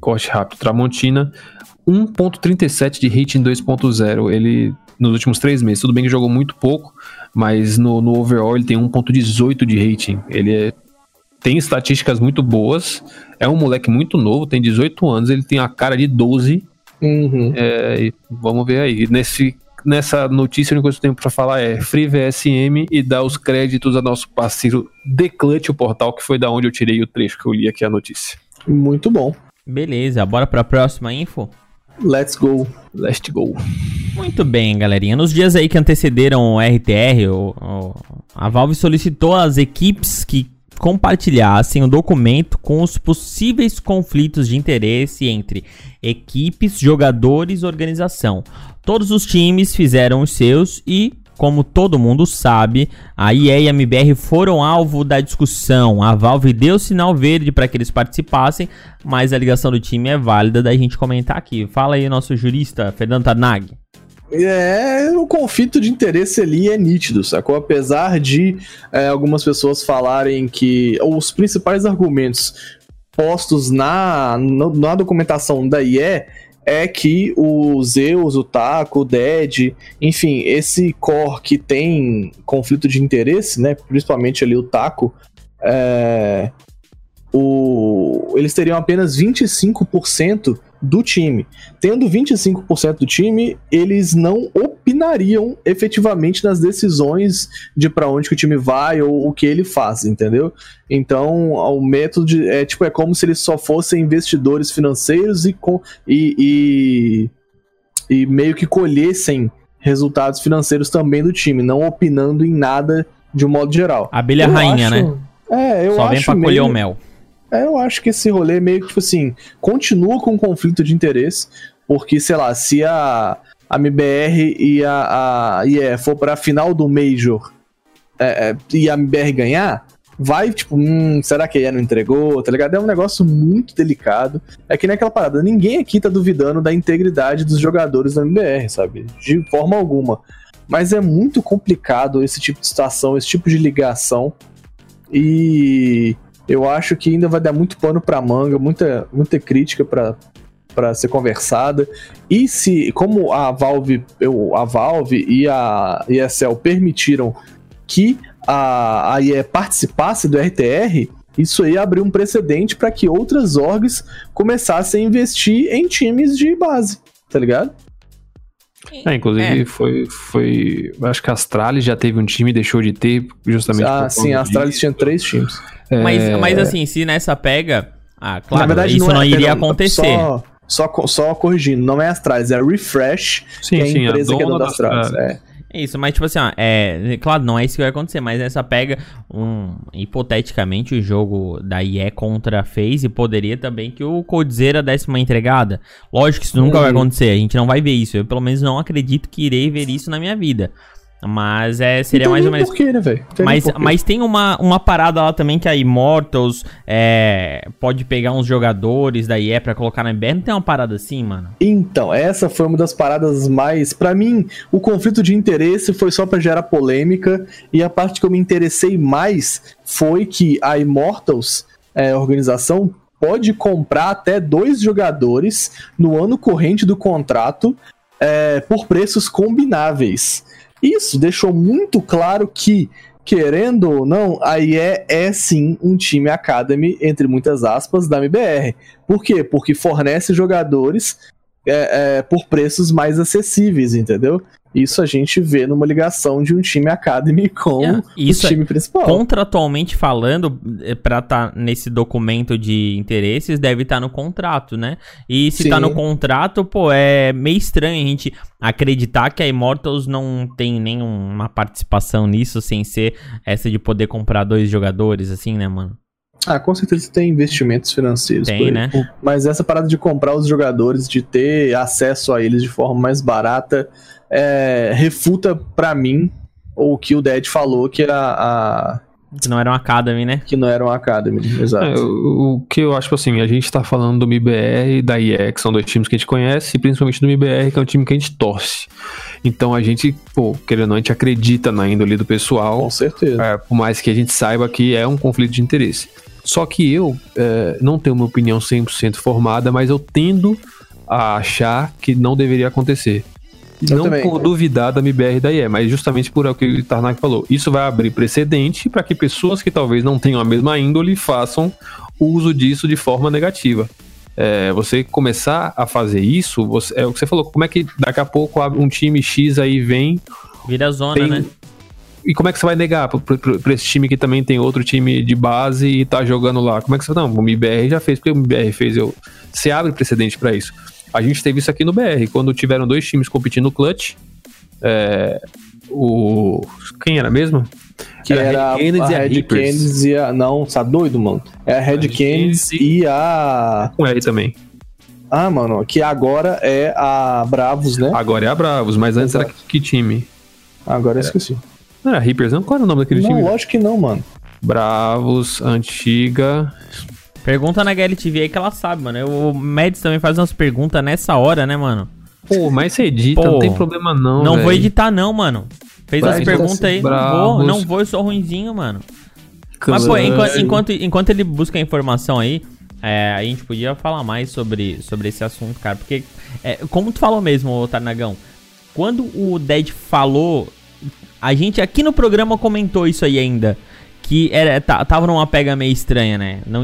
corte rápido Tramontina, 1.37 de rating 2.0. Ele nos últimos três meses, tudo bem que jogou muito pouco, mas no, no overall ele tem 1.18 de rating. Ele é- tem estatísticas muito boas. É um moleque muito novo, tem 18 anos, ele tem a cara de 12. Uhum. É, e vamos ver aí. Nesse, nessa notícia, a única coisa que eu tenho pra falar é Free VSM e dar os créditos ao nosso parceiro The Clutch, o portal, que foi da onde eu tirei o trecho que eu li aqui a notícia. Muito bom. Beleza, bora pra próxima info? Let's go. Let's go. Muito bem, galerinha. Nos dias aí que antecederam o RTR, o- o- a Valve solicitou às equipes que compartilhassem o documento com os possíveis conflitos de interesse entre equipes, jogadores e organização. Todos os times fizeram os seus e, como todo mundo sabe, a EA e a MBR foram alvo da discussão. A Valve deu sinal verde para que eles participassem, mas a ligação do time é válida da gente comentar aqui. Fala aí, nosso jurista, Fernando Tarnag. É, o conflito de interesse ali é nítido, sacou? Apesar de é, algumas pessoas falarem que os principais argumentos postos na, na documentação da IE é que o Zeus, o Taco, o Dead, enfim, esse core que tem conflito de interesse, né? Principalmente ali o Taco, é, o, eles teriam apenas 25% do time. Tendo 25% do time, eles não opinariam efetivamente nas decisões de pra onde que o time vai ou o que ele faz, entendeu? Então, o método de- é tipo é como se eles só fossem investidores financeiros e com e, e, e meio que colhessem resultados financeiros também do time, não opinando em nada de um modo geral. Abelha Eu rainha, acho- né? É, eu Só acho vem pra meio... colher o mel. É, eu acho que esse rolê meio que, tipo assim, continua com conflito de interesse, porque, sei lá, se a, a MBR e a, a IE for pra final do Major é, é, e a MBR ganhar, vai, tipo, hum, será que a IE não entregou, tá ligado? É um negócio muito delicado. É que nem aquela parada, ninguém aqui tá duvidando da integridade dos jogadores da MBR, sabe? De forma alguma. mas é muito complicado esse tipo de situação, esse tipo de ligação. E eu acho que ainda vai dar muito pano pra manga, muita, muita crítica pra, para ser conversada. E se, como a Valve, eu, a Valve e a ESL permitiram que a, a IE participasse do RTR, isso aí abriu um precedente para que outras orgs começassem a investir em times de base, tá ligado? É, inclusive É. foi, foi. Acho que a Astralis já teve um time e deixou de ter, justamente. Ah, sim, a Astralis disso. tinha três times. Mas, É, mas assim, se nessa pega. Ah, claro, Na verdade, isso não, é- iria perdão, acontecer. Só, só, só corrigindo, não é a Astralis, é a Refresh, Sim, que é a sim, empresa que é dona da da Astralis. Astralis. É. É isso, mas tipo assim, ó, é, claro, não é isso que vai acontecer, mas nessa pega, um, hipoteticamente, o jogo da IE contra a FaZe poderia também que o Coldzera desse uma entregada. Lógico que isso nunca vai Uhum. acontecer, a gente não vai ver isso. Eu pelo menos não acredito que irei ver isso na minha vida. Mas é, seria tem mais ou menos. porquê, né, velho? Mas, mas tem uma, uma parada lá também que a Immortals é, pode pegar uns jogadores da IE pra colocar na MBR. Não tem uma parada assim, mano? Então, essa foi uma das paradas mais. Pra mim, o conflito de interesse foi só pra gerar polêmica. E a parte que eu me interessei mais foi que a Immortals, é, a organização, pode comprar até dois jogadores no ano corrente do contrato é, por preços combináveis. Isso deixou muito claro que, querendo ou não, a IE é sim um time Academy, entre muitas aspas, da MBR. Por quê? Porque fornece jogadores é, é, por preços mais acessíveis, entendeu? Isso a gente vê numa ligação de um time Academy com É, isso o time principal. Contratualmente falando, eh, pra estar nesse documento de interesses, deve estar no contrato, né? E se Sim. tá no contrato, pô, é meio estranho a gente acreditar que a Immortals não tem nenhuma participação nisso, sem ser essa de poder comprar dois jogadores, assim, né, mano? Ah, com certeza tem investimentos financeiros. Tem, né? Mas essa parada de comprar os jogadores, de ter acesso a eles de forma mais barata, é, refuta pra mim o que o Dead falou, que, a, a- Que não era uma Academy, né? que não era um Academy. Exato. É, o, o que eu acho, assim, a gente tá falando do MIBR e da IE, que são dois times que a gente conhece, e principalmente do MIBR, que é um time que a gente torce. Então a gente, pô, querendo ou não, a gente acredita na índole do pessoal, Com certeza. é, por mais que a gente saiba que é um conflito de interesse. Só que eu é, não tenho uma opinião 100% formada, mas eu tendo a achar que não deveria acontecer. Eu não também. por duvidar da MBR da IE, mas justamente por o que o Tarnak falou. Isso vai abrir precedente para que pessoas que talvez não tenham a mesma índole façam uso disso de forma negativa. É, você começar a fazer isso, você- é o que você falou, como é que daqui a pouco um time X aí vem Vira zona, tem- né? e como é que você vai negar pra esse time que também tem outro time de base e tá jogando lá? Como é que você. Não, o MBR já fez, porque o MBR fez. Eu, você abre precedente pra isso. A gente teve isso aqui no BR, quando tiveram dois times competindo no clutch. é, o. Quem era mesmo? Que Era era, Canids a e a Red. Canids e a. Não, tá doido, mano? É a Red Red Canids Canids e a. Com R também. Ah, mano, que agora é a Bravos, né? Agora é a Bravos, mas antes era que, que time? Agora eu esqueci. Não era Reapers, não? Qual era o nome daquele Não, time? lógico que não, mano. Bravos, antiga. Pergunta na GLTV aí que ela sabe, mano. O Mads também faz umas perguntas nessa hora, né, mano? Pô, mas você edita, Pô, não tem problema não. Não, vou velho. editar, não, mano. Fez Vai editar perguntas aí. Não vou, não vou, eu sou ruinzinho, mano. Mas, pô, enquanto, enquanto, enquanto ele busca a informação aí, é, a gente podia falar mais sobre, sobre esse assunto, cara. Porque, é, como tu falou mesmo, Tarnagão, quando o Dead falou, a gente aqui no programa comentou isso aí ainda. Que era, tá- tava numa pega meio estranha, né? Não,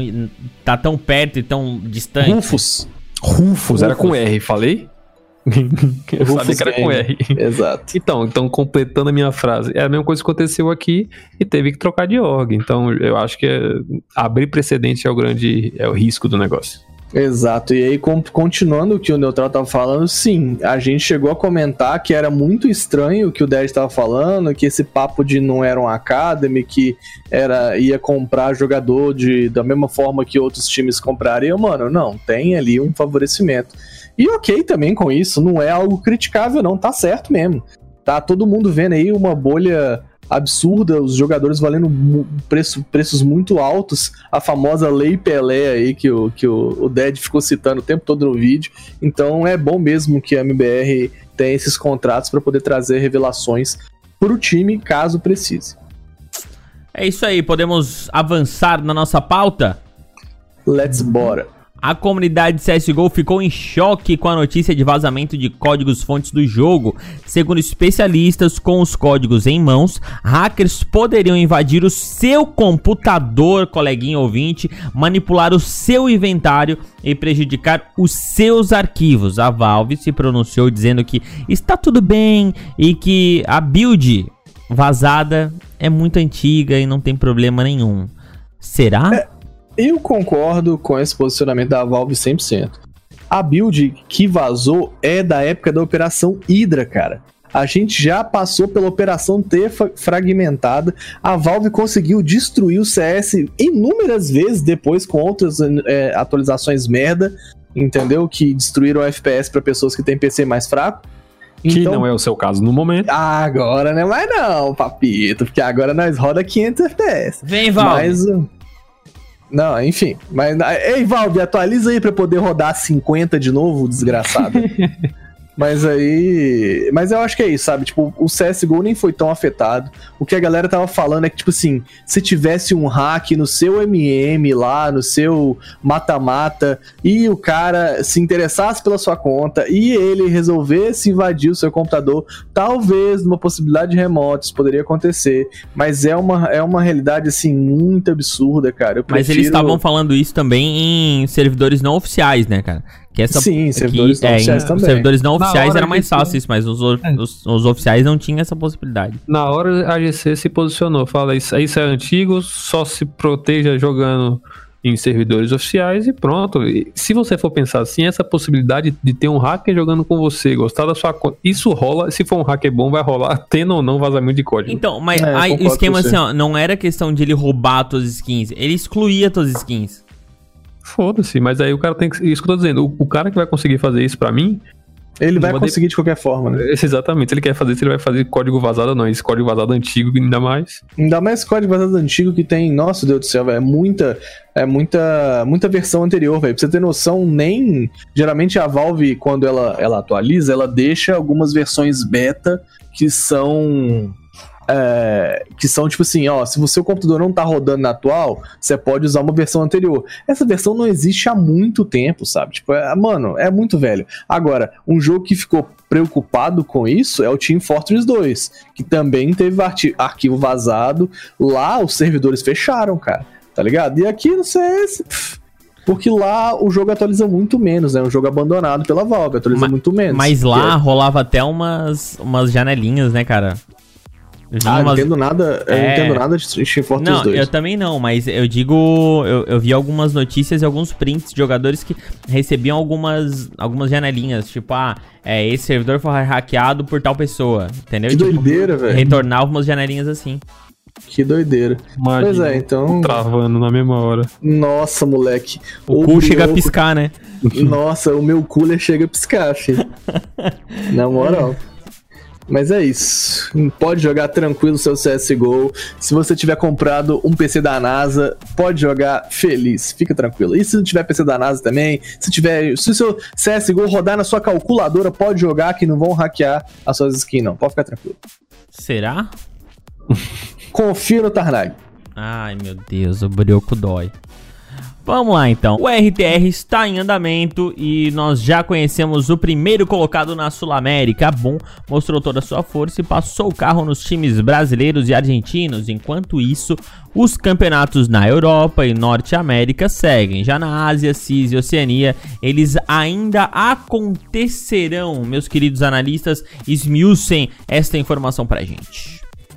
tá tão perto e tão distante. Rufus. Rufus, era com R, falei? eu Rufus sabia que era com. R. Exato. Então, então, completando a minha frase, é a mesma coisa que aconteceu aqui e teve que trocar de org. Então, eu acho que é- abrir precedente é o grande, é o risco do negócio. Exato. E aí, continuando o que o Neutral tava falando, sim, a gente chegou a comentar que era muito estranho o que o Dead tava falando, que esse papo de não era um Academy, que era ia comprar jogador de, da mesma forma que outros times comprariam. Mano, não, tem ali um favorecimento. E ok também com isso, não é algo criticável, não, tá certo mesmo. Tá todo mundo vendo aí uma bolha absurda, os jogadores valendo preço, preços muito altos, a famosa Lei Pelé aí que o, que o, o Dead ficou citando o tempo todo no vídeo. Então é bom mesmo que a MBR tem esses contratos para poder trazer revelações pro time caso precise. É isso aí, podemos avançar na nossa pauta? Let's bora. A comunidade CSGO ficou em choque com a notícia de vazamento de códigos fontes do jogo. Segundo especialistas, com os códigos em mãos, hackers poderiam invadir o seu computador, coleguinha ouvinte, manipular o seu inventário e prejudicar os seus arquivos. A Valve se pronunciou dizendo que está tudo bem e que a build vazada é muito antiga e não tem problema nenhum. Será? É, eu concordo com esse posicionamento da Valve 100%. A build que vazou é da época da Operação Hydra, cara. A gente já passou pela Operação T fragmentada. A Valve conseguiu destruir o CS inúmeras vezes depois com outras é, atualizações merda, entendeu? Que destruíram o FPS para pessoas que têm PC mais fraco. Que então, não é o seu caso no momento. Agora não é mais não, papito, porque agora nós roda 500 FPS. Vem, Valve. Mas, não, enfim. Mas, ei, Valve, atualiza aí pra poder rodar 50 de novo, desgraçado. Mas aí. Mas eu acho que é isso, sabe? Tipo, o CSGO nem foi tão afetado. O que a galera tava falando é que, tipo assim, se tivesse um hack no seu MM lá, no seu mata-mata, e o cara se interessasse pela sua conta e ele resolvesse invadir o seu computador, talvez numa possibilidade remota isso poderia acontecer. Mas é uma, é uma realidade, assim, muito absurda, cara. Prefiro... Mas eles estavam falando isso também em servidores não oficiais, né, cara? Que essa, Sim, servidores que, não é, oficiais também. Servidores não oficiais era mais fácil isso, mas os, é. os, os, oficiais não tinham essa possibilidade. Na hora a GC se posicionou, fala isso, isso é antigo, só se proteja jogando em servidores oficiais e pronto. E se você for pensar assim, essa possibilidade de ter um hacker jogando com você, gostar da sua conta, isso rola, se for um hacker bom, vai rolar tendo ou não vazamento de código. Então, mas é, o esquema assim, ó, não era questão de ele roubar suas skins, ele excluía suas skins. Foda-se, mas aí o cara tem que. Isso que eu tô dizendo, o, o cara que vai conseguir fazer isso para mim. Ele vai conseguir de... de qualquer forma, né? Exatamente. Se ele quer fazer isso, ele vai fazer código vazado ou não. Esse código vazado antigo, ainda mais. Ainda mais código vazado antigo que tem. Nossa, Deus do céu, velho. É muita. É muita. Muita versão anterior, velho. Pra você ter noção, nem. Geralmente a Valve, quando ela, ela atualiza, ela deixa algumas versões beta que são é, que são tipo assim, ó, se o seu computador não tá rodando na atual, você pode usar uma versão anterior. Essa versão não existe há muito tempo, sabe? Tipo, é, mano, é muito velho. Agora, um jogo que ficou preocupado com isso é o Team Fortress 2, que também teve arquivo vazado. Lá os servidores fecharam, cara. Tá ligado? E aqui no CS, pff, porque lá o jogo atualiza muito menos, né? Um jogo abandonado pela Valve, atualiza mas, muito menos. Mas lá é... rolava até umas, umas janelinhas, né, cara? Ah, umas... não entendo nada, é... eu não entendo nada de Team Fortress não, 2. eu também não, mas eu digo, eu, eu vi algumas notícias e alguns prints de jogadores que recebiam algumas, algumas janelinhas, tipo, ah, é, esse servidor foi hackeado por tal pessoa, entendeu? Que tipo, doideira, velho. Retornava umas janelinhas assim. Que doideira. Imagina, pois é, então. Travando na mesma hora. Nossa, moleque. O, o cu chega a piscar, né? Nossa, o meu cooler chega a piscar, filho. na moral. Mas é isso. Pode jogar tranquilo seu CSGO. Se você tiver comprado um PC da NASA, pode jogar feliz. Fica tranquilo. E se não tiver PC da NASA também, se tiver. Se o seu CSGO rodar na sua calculadora, pode jogar que não vão hackear as suas skins, não. Pode ficar tranquilo. Será? Confia no Tarnag. Ai meu Deus, o brioco dói. Vamos lá então. O RTR está em andamento e nós já conhecemos o primeiro colocado na Sul América. Bom, mostrou toda a sua força e passou o carro nos times brasileiros e argentinos. Enquanto isso, os campeonatos na Europa e Norte América seguem. Já na Ásia, CIS e Oceania, eles ainda acontecerão. Meus queridos analistas, esmiucem esta informação pra gente.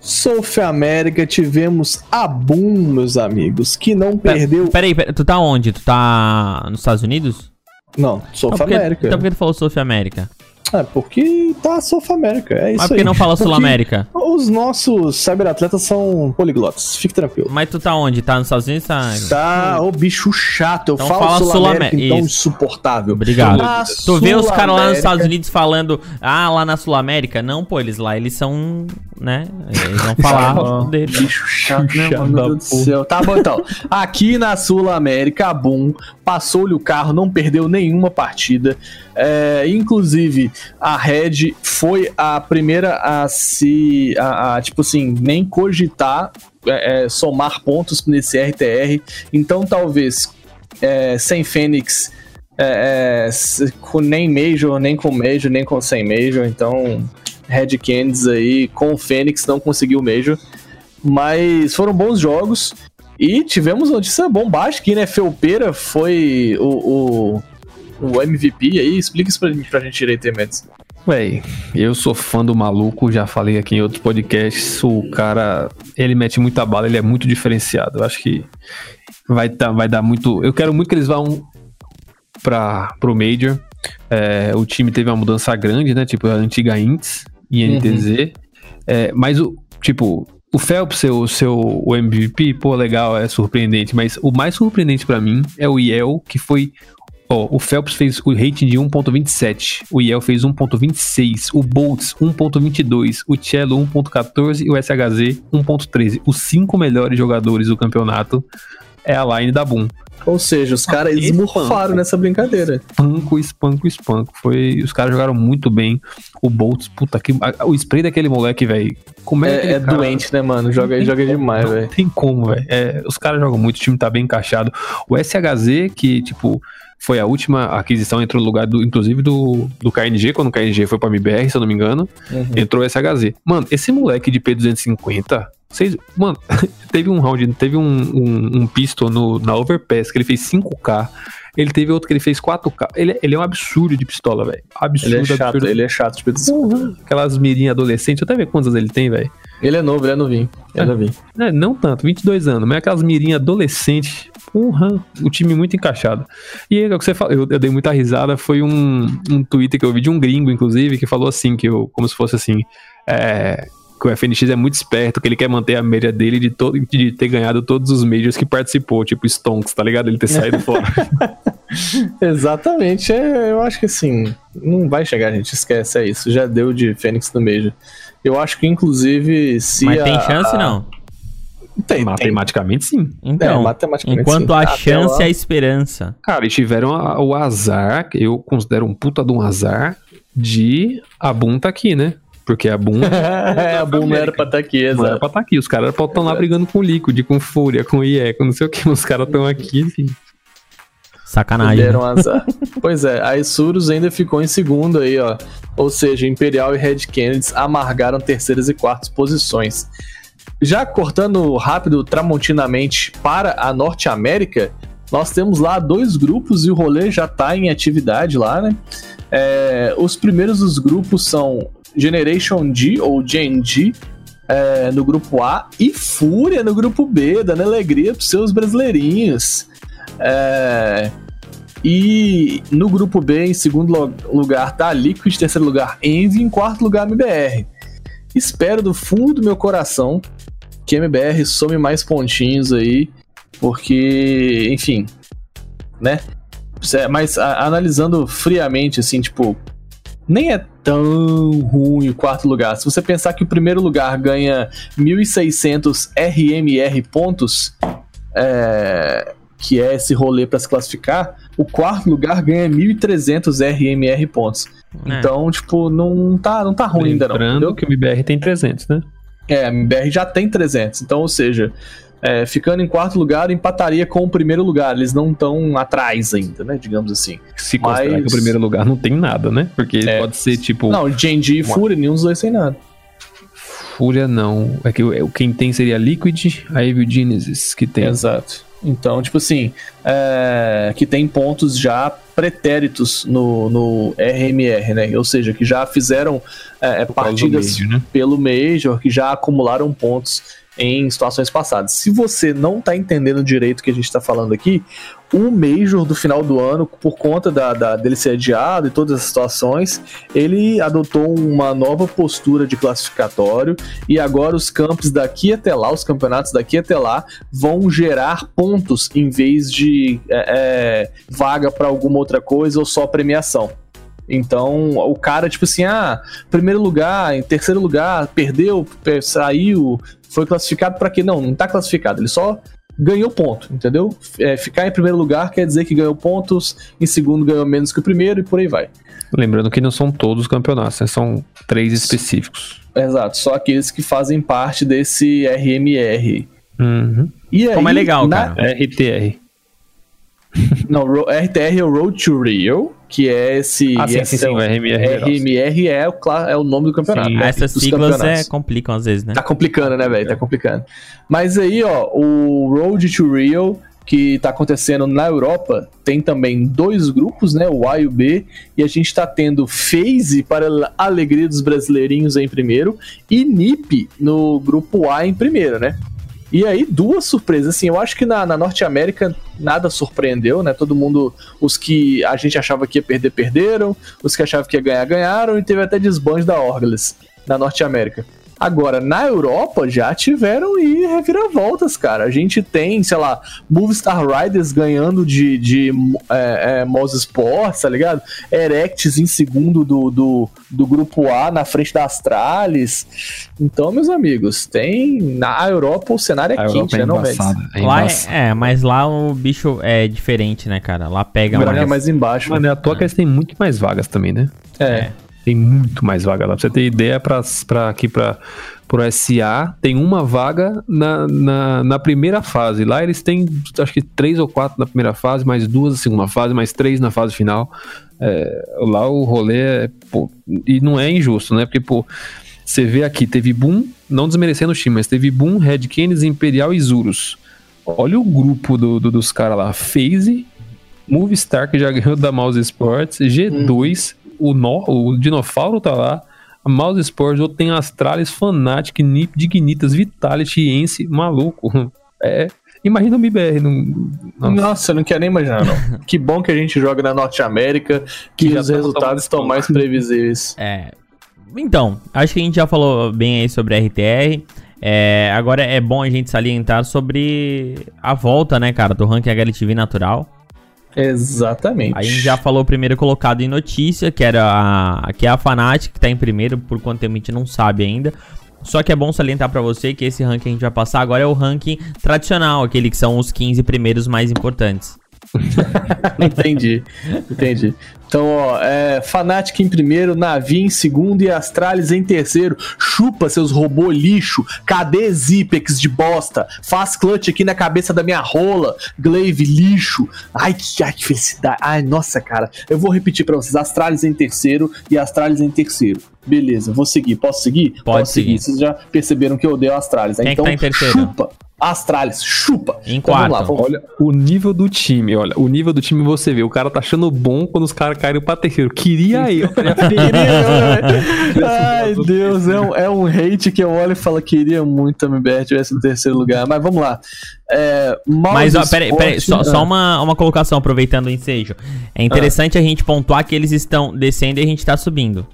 South América tivemos a Boom, meus amigos, que não perdeu. Peraí, peraí, tu tá onde? Tu tá nos Estados Unidos? Não, South então, América. Então por que tu falou South América? É, porque tá South América, é isso Mas por que aí. não fala Sul América? Os nossos cyberatletas são poliglotes, fique tranquilo. Mas tu tá onde? Tá nos Estados Unidos? Tá, tá ô bicho chato, eu então falo Sul América, então insuportável. Obrigado. Ah, tu vê os caras lá nos Estados Unidos falando, ah, lá na Sul América? Não, pô, eles lá, eles são né? Eles vão falar dele. Bicho chato, né, mano? Meu Deus do céu. Tá bom, então. Aqui na Sul América, a Boom passou-lhe o carro, não perdeu nenhuma partida. É, inclusive, a Red foi a primeira a se. A, a, tipo assim, nem cogitar é, é, somar pontos nesse RTR. Então, talvez, é, sem Fênix. é, é, com nem Major, nem com Major, nem com sem Major. Então, Red Candies aí com o Fênix não conseguiu o Major. Mas foram bons jogos. E tivemos notícia bombástica né? Felpeira foi o, o, o MVP aí. Explica isso pra, pra gente direito aí, Mendes. Véi, eu sou fã do maluco, já falei aqui em outros podcasts. O cara, ele mete muita bala, ele é muito diferenciado. Eu acho que vai, dar vai dar muito. Eu quero muito que eles vão pra, pro Major. É, o time teve uma mudança grande, né? Tipo, a antiga Ints e NTZ. É, mas o, tipo, o Phelps ser o seu o MVP, pô, legal, é surpreendente. Mas o mais surpreendente pra mim é o Yel, que foi Ó, o Phelps fez o rating de 1.27, o Yel fez 1.26, o Boltz 1.22, o Cello 1.14 e o SHZ 1.13. Os cinco melhores jogadores do campeonato é a line da Boom. Ou seja, os caras esmurfaram nessa brincadeira. Espanco, espanco, espanco. Foi, os caras jogaram muito bem. O Boltz, puta que a- o spray daquele moleque, velho. Como é, É, é cara- doente, né, mano? Joga, Não joga como, demais, não velho. tem como, velho. É, os caras jogam muito, o time tá bem encaixado. O SHZ, que, tipo, foi a última aquisição, entrou no lugar, do, inclusive, do, do KNG, quando o KNG foi pra MBR, se eu não me engano, Uhum. entrou o SHZ. Mano, esse moleque de P250, mano, teve um round, teve um, um, um pistol no, na Overpass, que ele fez 5K, ele teve outro que ele fez 4K. Ele, ele é um absurdo de pistola, velho. Absurdo, Ele é chato, absurdo. ele é chato. Tipo, Porra, aquelas mirinhas adolescentes, até ver quantas ele tem, velho. ele é novo, ele é novinho. Ele é novinho. É, não tanto, 22 anos, mas aquelas mirinhas adolescentes. Porra, o time muito encaixado. E aí, é o que você falou, eu, eu dei muita risada, foi um, um Twitter que eu vi de um gringo, inclusive, que falou assim, que eu, como se fosse assim, é, que o FNX é muito esperto, que ele quer manter a média dele de, todo, de ter ganhado todos os majors que participou, tipo Stonks, tá ligado? Ele ter saído fora. Exatamente. É, eu acho que assim, não vai chegar, gente. Esquece, é isso. Já deu de Fênix no Major. Eu acho que, inclusive, se. Mas a- tem chance, a- não. Tem, tem. Matematicamente, sim. Então, É, matematicamente, enquanto sim. a chance é a esperança. Cara, eles tiveram a- o azar, que eu considero um puta de um azar, de a Boom tá aqui, né? Porque a Boom é, a Boom não era pra estar aqui, Não era exato. pra estar aqui. Os caras estão lá brigando com o Liquid, com Fúria, com IE, com não sei o que. Os caras estão aqui, assim. Sacanagem. Deram azar. pois é, a Isurus ainda ficou em segundo aí, ó. Ou seja, Imperial e Red Kennedy amargaram terceiras e quartas posições. Já cortando rápido, tramontinamente, para a Norte América, nós temos lá dois grupos e o rolê já tá em atividade lá, né? É, os primeiros dos grupos são Generation G ou Gen G é, no grupo A e Fúria no grupo B, dando alegria pros seus brasileirinhos. É, e no grupo B, em segundo lugar, tá Liquid, em terceiro lugar, Envy, em quarto lugar, MBR. Espero do fundo do meu coração que MBR some mais pontinhos aí, porque, enfim, né? Mas a- analisando friamente, assim, tipo, nem é tão ruim o quarto lugar. Se você pensar que o primeiro lugar ganha 1.600 RMR pontos, é, que é esse rolê para se classificar, o quarto lugar ganha 1.300 RMR pontos. É. Então, tipo, não tá, não tá ruim ainda não, Lembrando que o MBR tem 300, né? É, a MBR já tem 300, então, ou seja, é, ficando em quarto lugar, empataria com o primeiro lugar. Eles não estão atrás ainda, né? Digamos assim. Se considerar Mas- que o primeiro lugar não tem nada, né? Porque É. pode ser tipo. Não, Genji e Fúria, nenhum dos dois tem nada. Fúria não. É que o- quem tem seria Liquid, a Evil Genesis, que tem. Exato. Então, tipo assim, é, que tem pontos já pretéritos no, no RMR, né? Ou seja, que já fizeram é, do partidas Major, né? pelo Major, que já acumularam pontos em situações passadas. Se você não tá entendendo direito o que a gente tá falando aqui, o Major do final do ano, por conta da, da- dele ser adiado e todas as situações, ele adotou uma nova postura de classificatório e agora os campos daqui até lá, os campeonatos daqui até lá, vão gerar pontos em vez de é, é, vaga para alguma outra coisa ou só premiação. Então, o cara, tipo assim, ah, primeiro lugar, em terceiro lugar, perdeu, pe- saiu, foi classificado pra quê? Não, não tá classificado, ele só ganhou ponto, entendeu? É, ficar em primeiro lugar quer dizer que ganhou pontos, em segundo ganhou menos que o primeiro e por aí vai. Lembrando que não são todos os campeonatos, né? São três específicos. Exato, só aqueles que fazem parte desse RMR. Uhum. E aí, Como é legal, na- cara. RTR. Não, RTR é o Road to Rio, que é esse. Ah, sim, esse sim, sim, o RMR. RMR é o, cla- é o nome do campeonato. Sim, né? Essas Dos siglas é, complicam às vezes, né? Tá complicando, né, velho? Tá complicando. Mas aí, ó, o Road to Rio, que tá acontecendo na Europa, tem também dois grupos, né? O A e o B. E a gente tá tendo FaZe, para a alegria dos brasileirinhos, em primeiro, e NiP no grupo A em primeiro, né? E aí, duas surpresas. Assim, eu acho que na, na Norte América nada surpreendeu, né? Todo mundo, os que a gente achava que ia perder, perderam. Os que achavam que ia ganhar, ganharam. E teve até desbanjo da Orgles na Norte América. Agora, na Europa já tiveram e reviravoltas, cara. A gente tem, sei lá, Movistar Riders ganhando de, de é, é, Moz Sports, tá ligado? Erects em segundo do, do, do grupo A na frente da Astralis. Então, meus amigos, tem. Na Europa o cenário é A quente, é né, não. É Lá é, é, mas lá o bicho é diferente, né, cara? Lá pega O buraco é mais. mais embaixo. Mano, é à toa que eles têm muito mais vagas também, né? É. Tem muito mais vaga lá. Pra você ter ideia, pra, pra, aqui pra, pro SA, tem uma vaga na, na, na primeira fase. Lá eles têm, acho que três ou quatro na primeira fase, mais duas na segunda fase, mais três na fase final. É, lá o rolê é. Pô, e não é injusto, né? Porque, pô, você vê aqui, teve Boom, não desmerecendo o time, mas teve Boom, Red Canids, Imperial e Zurus. Olha o grupo do, do- dos caras lá. FaZe, Movistar, que já ganhou da Mouse Sports, G2, o, no, o Dinofauro tá lá, a Mouse Sports, outro tem Astralis, Fnatic, Nip, Dignitas, Vitality, Ence, maluco. É, imagina o MBR. Não, nossa. Nossa, eu não quero nem imaginar, não. que bom que a gente joga na Norte América, que Que os tá resultados estão mais previsíveis. É. Então, acho que a gente já falou bem aí sobre a RTR. É, agora é bom a gente salientar sobre a volta, né, cara, do ranking HLTV natural. Exatamente. A gente já falou o primeiro colocado em notícia, que era a, que é a Fnatic, que tá em primeiro, por quanto tempo a gente não sabe ainda. Só que é bom salientar pra você que esse ranking que a gente vai passar agora é o ranking tradicional, aquele que são os 15 primeiros mais importantes. entendi, entendi. Então, ó, é, Fnatic em primeiro, Navi em segundo e Astralis em terceiro. Chupa seus robô lixo. Cadê Zipex de bosta? Faz clutch aqui na cabeça da minha rola. Glaive lixo. Ai que, ai, que felicidade. Ai, nossa, cara. Eu vou repetir pra vocês. Astralis em terceiro e Astralis em terceiro. Beleza, vou seguir. Posso seguir? Pode Posso seguir. seguir. Vocês já perceberam que eu odeio Astralis. né? Quem é que então, tá em terceiro? chupa. Astralis, chupa. Em Então, vamos lá, quarto. vamos- Olha o nível do time, olha. O nível do time você vê. O cara tá achando bom quando os caras caíram pra terceiro. Queria eu. Ai, Deus, é um, é um hate que eu olho e falo, queria muito a MBR tivesse no terceiro lugar. Mas vamos lá. É, Mas, ó, peraí, peraí, só, só Ah, uma, uma colocação, aproveitando o ensejo. É interessante a gente pontuar que eles estão descendo e a gente tá subindo.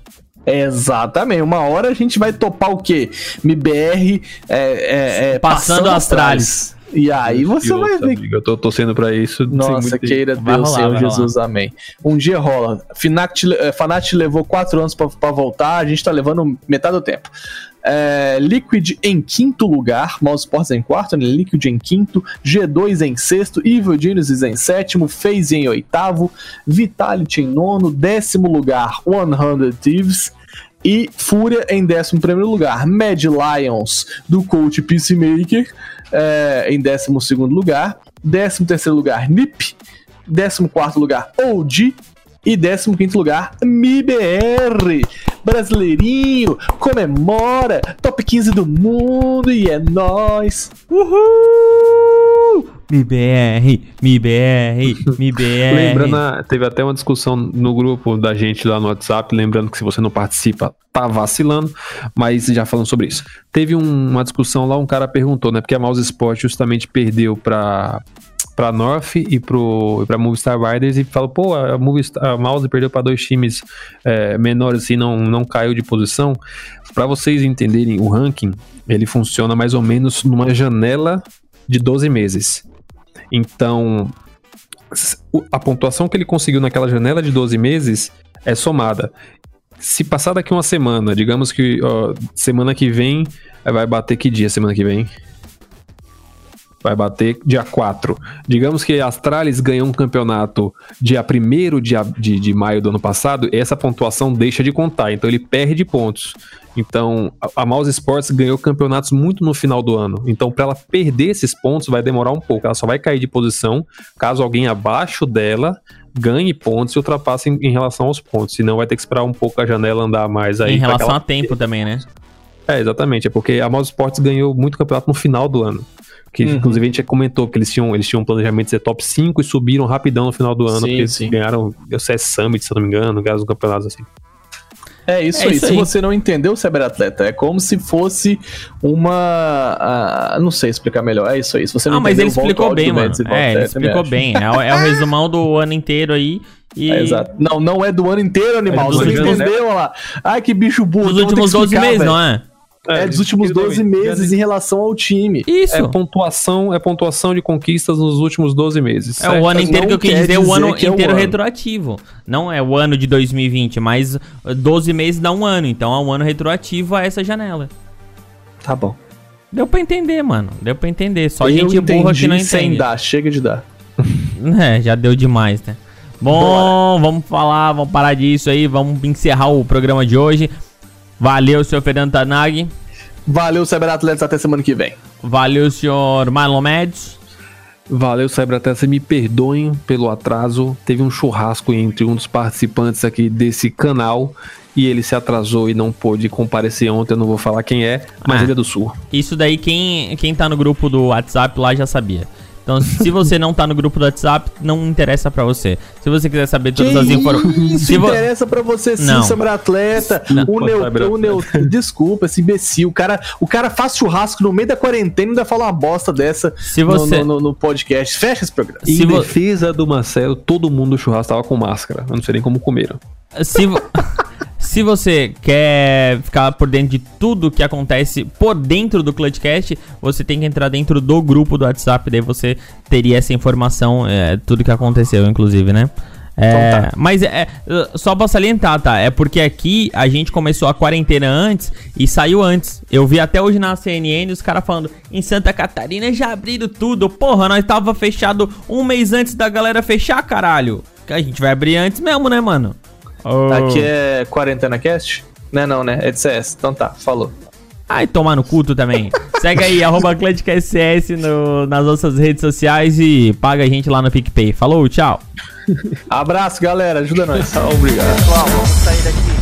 Exatamente. Uma hora a gente vai topar o quê? MBR é, é, é, Passando Astralis. E aí você Deus, vai ver amigo, eu tô torcendo pra isso. Nossa, queira Vai Deus, Senhor Jesus, amém. Um dia rola. Fnatic, eh, Fnatic levou quatro anos pra, pra voltar, a gente tá levando metade do tempo. É, Liquid em quinto lugar, Mouse Sports em quarto, né? Liquid em quinto, G2 em sexto, Evil Geniuses em sétimo, FaZe em oitavo, Vitality em nono, décimo lugar, 100 Thieves, e Fúria em décimo primeiro lugar. Mad Lions do Coach Peacemaker é, em décimo segundo lugar. Décimo terceiro lugar, NiP. Décimo quarto lugar, OG. E décimo quinto lugar, MIBR. Brasileirinho, comemora. Top 15 do mundo e é nóis. Uhul! MIBR, MIBR, MIBR. Lembrando, a- teve até uma discussão no grupo da gente lá no WhatsApp, lembrando que se você não participa, tá vacilando, mas já falando sobre isso. Teve um- uma discussão lá, um cara perguntou, né, porque a Mouse Sport justamente perdeu pra, pra North e, pro, pra Movistar Riders e falou, pô, a, Movistar, a Mouse perdeu pra dois times é, menores assim, não, não caiu de posição. Pra vocês entenderem, o ranking, ele funciona mais ou menos numa janela de 12 meses. Então, a pontuação que ele conseguiu naquela janela de 12 meses é somada. Se passar daqui uma semana, digamos que ó, semana que vem, vai bater que dia semana que vem? Vai bater dia 4. Digamos que a Astralis ganhou um campeonato dia 1 de, de, de maio do ano passado, essa pontuação deixa de contar, então ele perde pontos. Então, a, a Mouse Sports ganhou campeonatos muito no final do ano. Então, para ela perder esses pontos, vai demorar um pouco. Ela só vai cair de posição caso alguém abaixo dela ganhe pontos e ultrapasse em, em relação aos pontos. Senão, vai ter que esperar um pouco a janela andar mais aí. em relação a tempo também, né? É, exatamente. É porque a Mouse Sports ganhou muito campeonato no final do ano. Que, Uhum. inclusive, a gente já comentou que eles tinham, eles tinham um planejamento de ser top 5 e subiram rapidão no final do ano. Sim, porque eles sim. ganharam o CS Summit, se eu não me engano, ganharam os campeonatos assim. É isso É aí. isso Se aí. você não entendeu, cyberatleta, é como se fosse uma. ah, não sei explicar melhor. É isso aí. Se você não Ah, mas entendeu, ele o explicou bem, mano. Volta, É, ele também explicou bem. É, o- é o resumão do ano inteiro aí. E É, exato. Não, não é do ano inteiro, animal. É você entendeu, olha lá. Ai, que bicho burro. dos então últimos que 12 explicar, meses, velho. não é? É, dos últimos 12 meses em relação ao time. Isso. É pontuação, é pontuação de conquistas nos últimos 12 meses. É o ano inteiro que eu quis dizer, o dizer ano é o inteiro ano. retroativo. Não é o ano de 2020, mas 12 meses dá um ano. Então é um ano retroativo a essa janela. Tá bom. Deu pra entender, mano. Deu pra entender. Só Eu gente burra que não entendi sem entende. dar, chega de dar. É, já deu demais, né? Bom, vamos falar, vamos parar disso aí, vamos encerrar o programa de hoje. Valeu, senhor Fernando Tanag. Valeu, Cyberatletas, até semana que vem. Valeu, senhor Marlon Médios. Valeu, Cybertessa, me perdoem pelo atraso. Teve um churrasco entre um dos participantes aqui desse canal e ele se atrasou e não pôde comparecer ontem. Eu não vou falar quem é, mas Ah. ele é do Sul. Isso daí, quem, quem tá no grupo do WhatsApp lá já sabia. Então, se você não tá no grupo do WhatsApp, não interessa pra você. Se você quiser saber todas as informações. Isso Se vo- interessa pra você sim, Não. Cyberatleta. Não. O, neu, Cyber- o neu, desculpa, esse imbecil. O cara, o cara faz churrasco no meio da quarentena e ainda fala uma bosta dessa Se no- você- no, no- no podcast. Fecha esse programa. Se em vo- defesa do Marcelo, todo mundo churrasco tava com máscara. Eu não sei nem como comeram. Se, vo- se você quer ficar por dentro de tudo que acontece por dentro do Clutchcast, você tem que entrar dentro do grupo do WhatsApp, daí você teria essa informação, é, tudo que aconteceu, inclusive, né? É, Então tá. Mas é, é, só pra salientar, tá? É porque aqui a gente começou a quarentena antes e saiu antes. Eu vi até hoje na CNN os caras falando: em Santa Catarina já abriram tudo. Porra, nós tava fechado um mês antes da galera fechar, caralho. Que A gente vai abrir antes mesmo, né, mano? Oh. Aqui é Quarentena Cast? Não é não, né? É de CS. Então tá, falou. Ai, tomar no culto também. Segue aí, arroba AtléticoSS no, nas nossas redes sociais e paga a gente lá no PicPay. Falou, tchau. Abraço, galera. Ajuda nós. Obrigado. Tchau.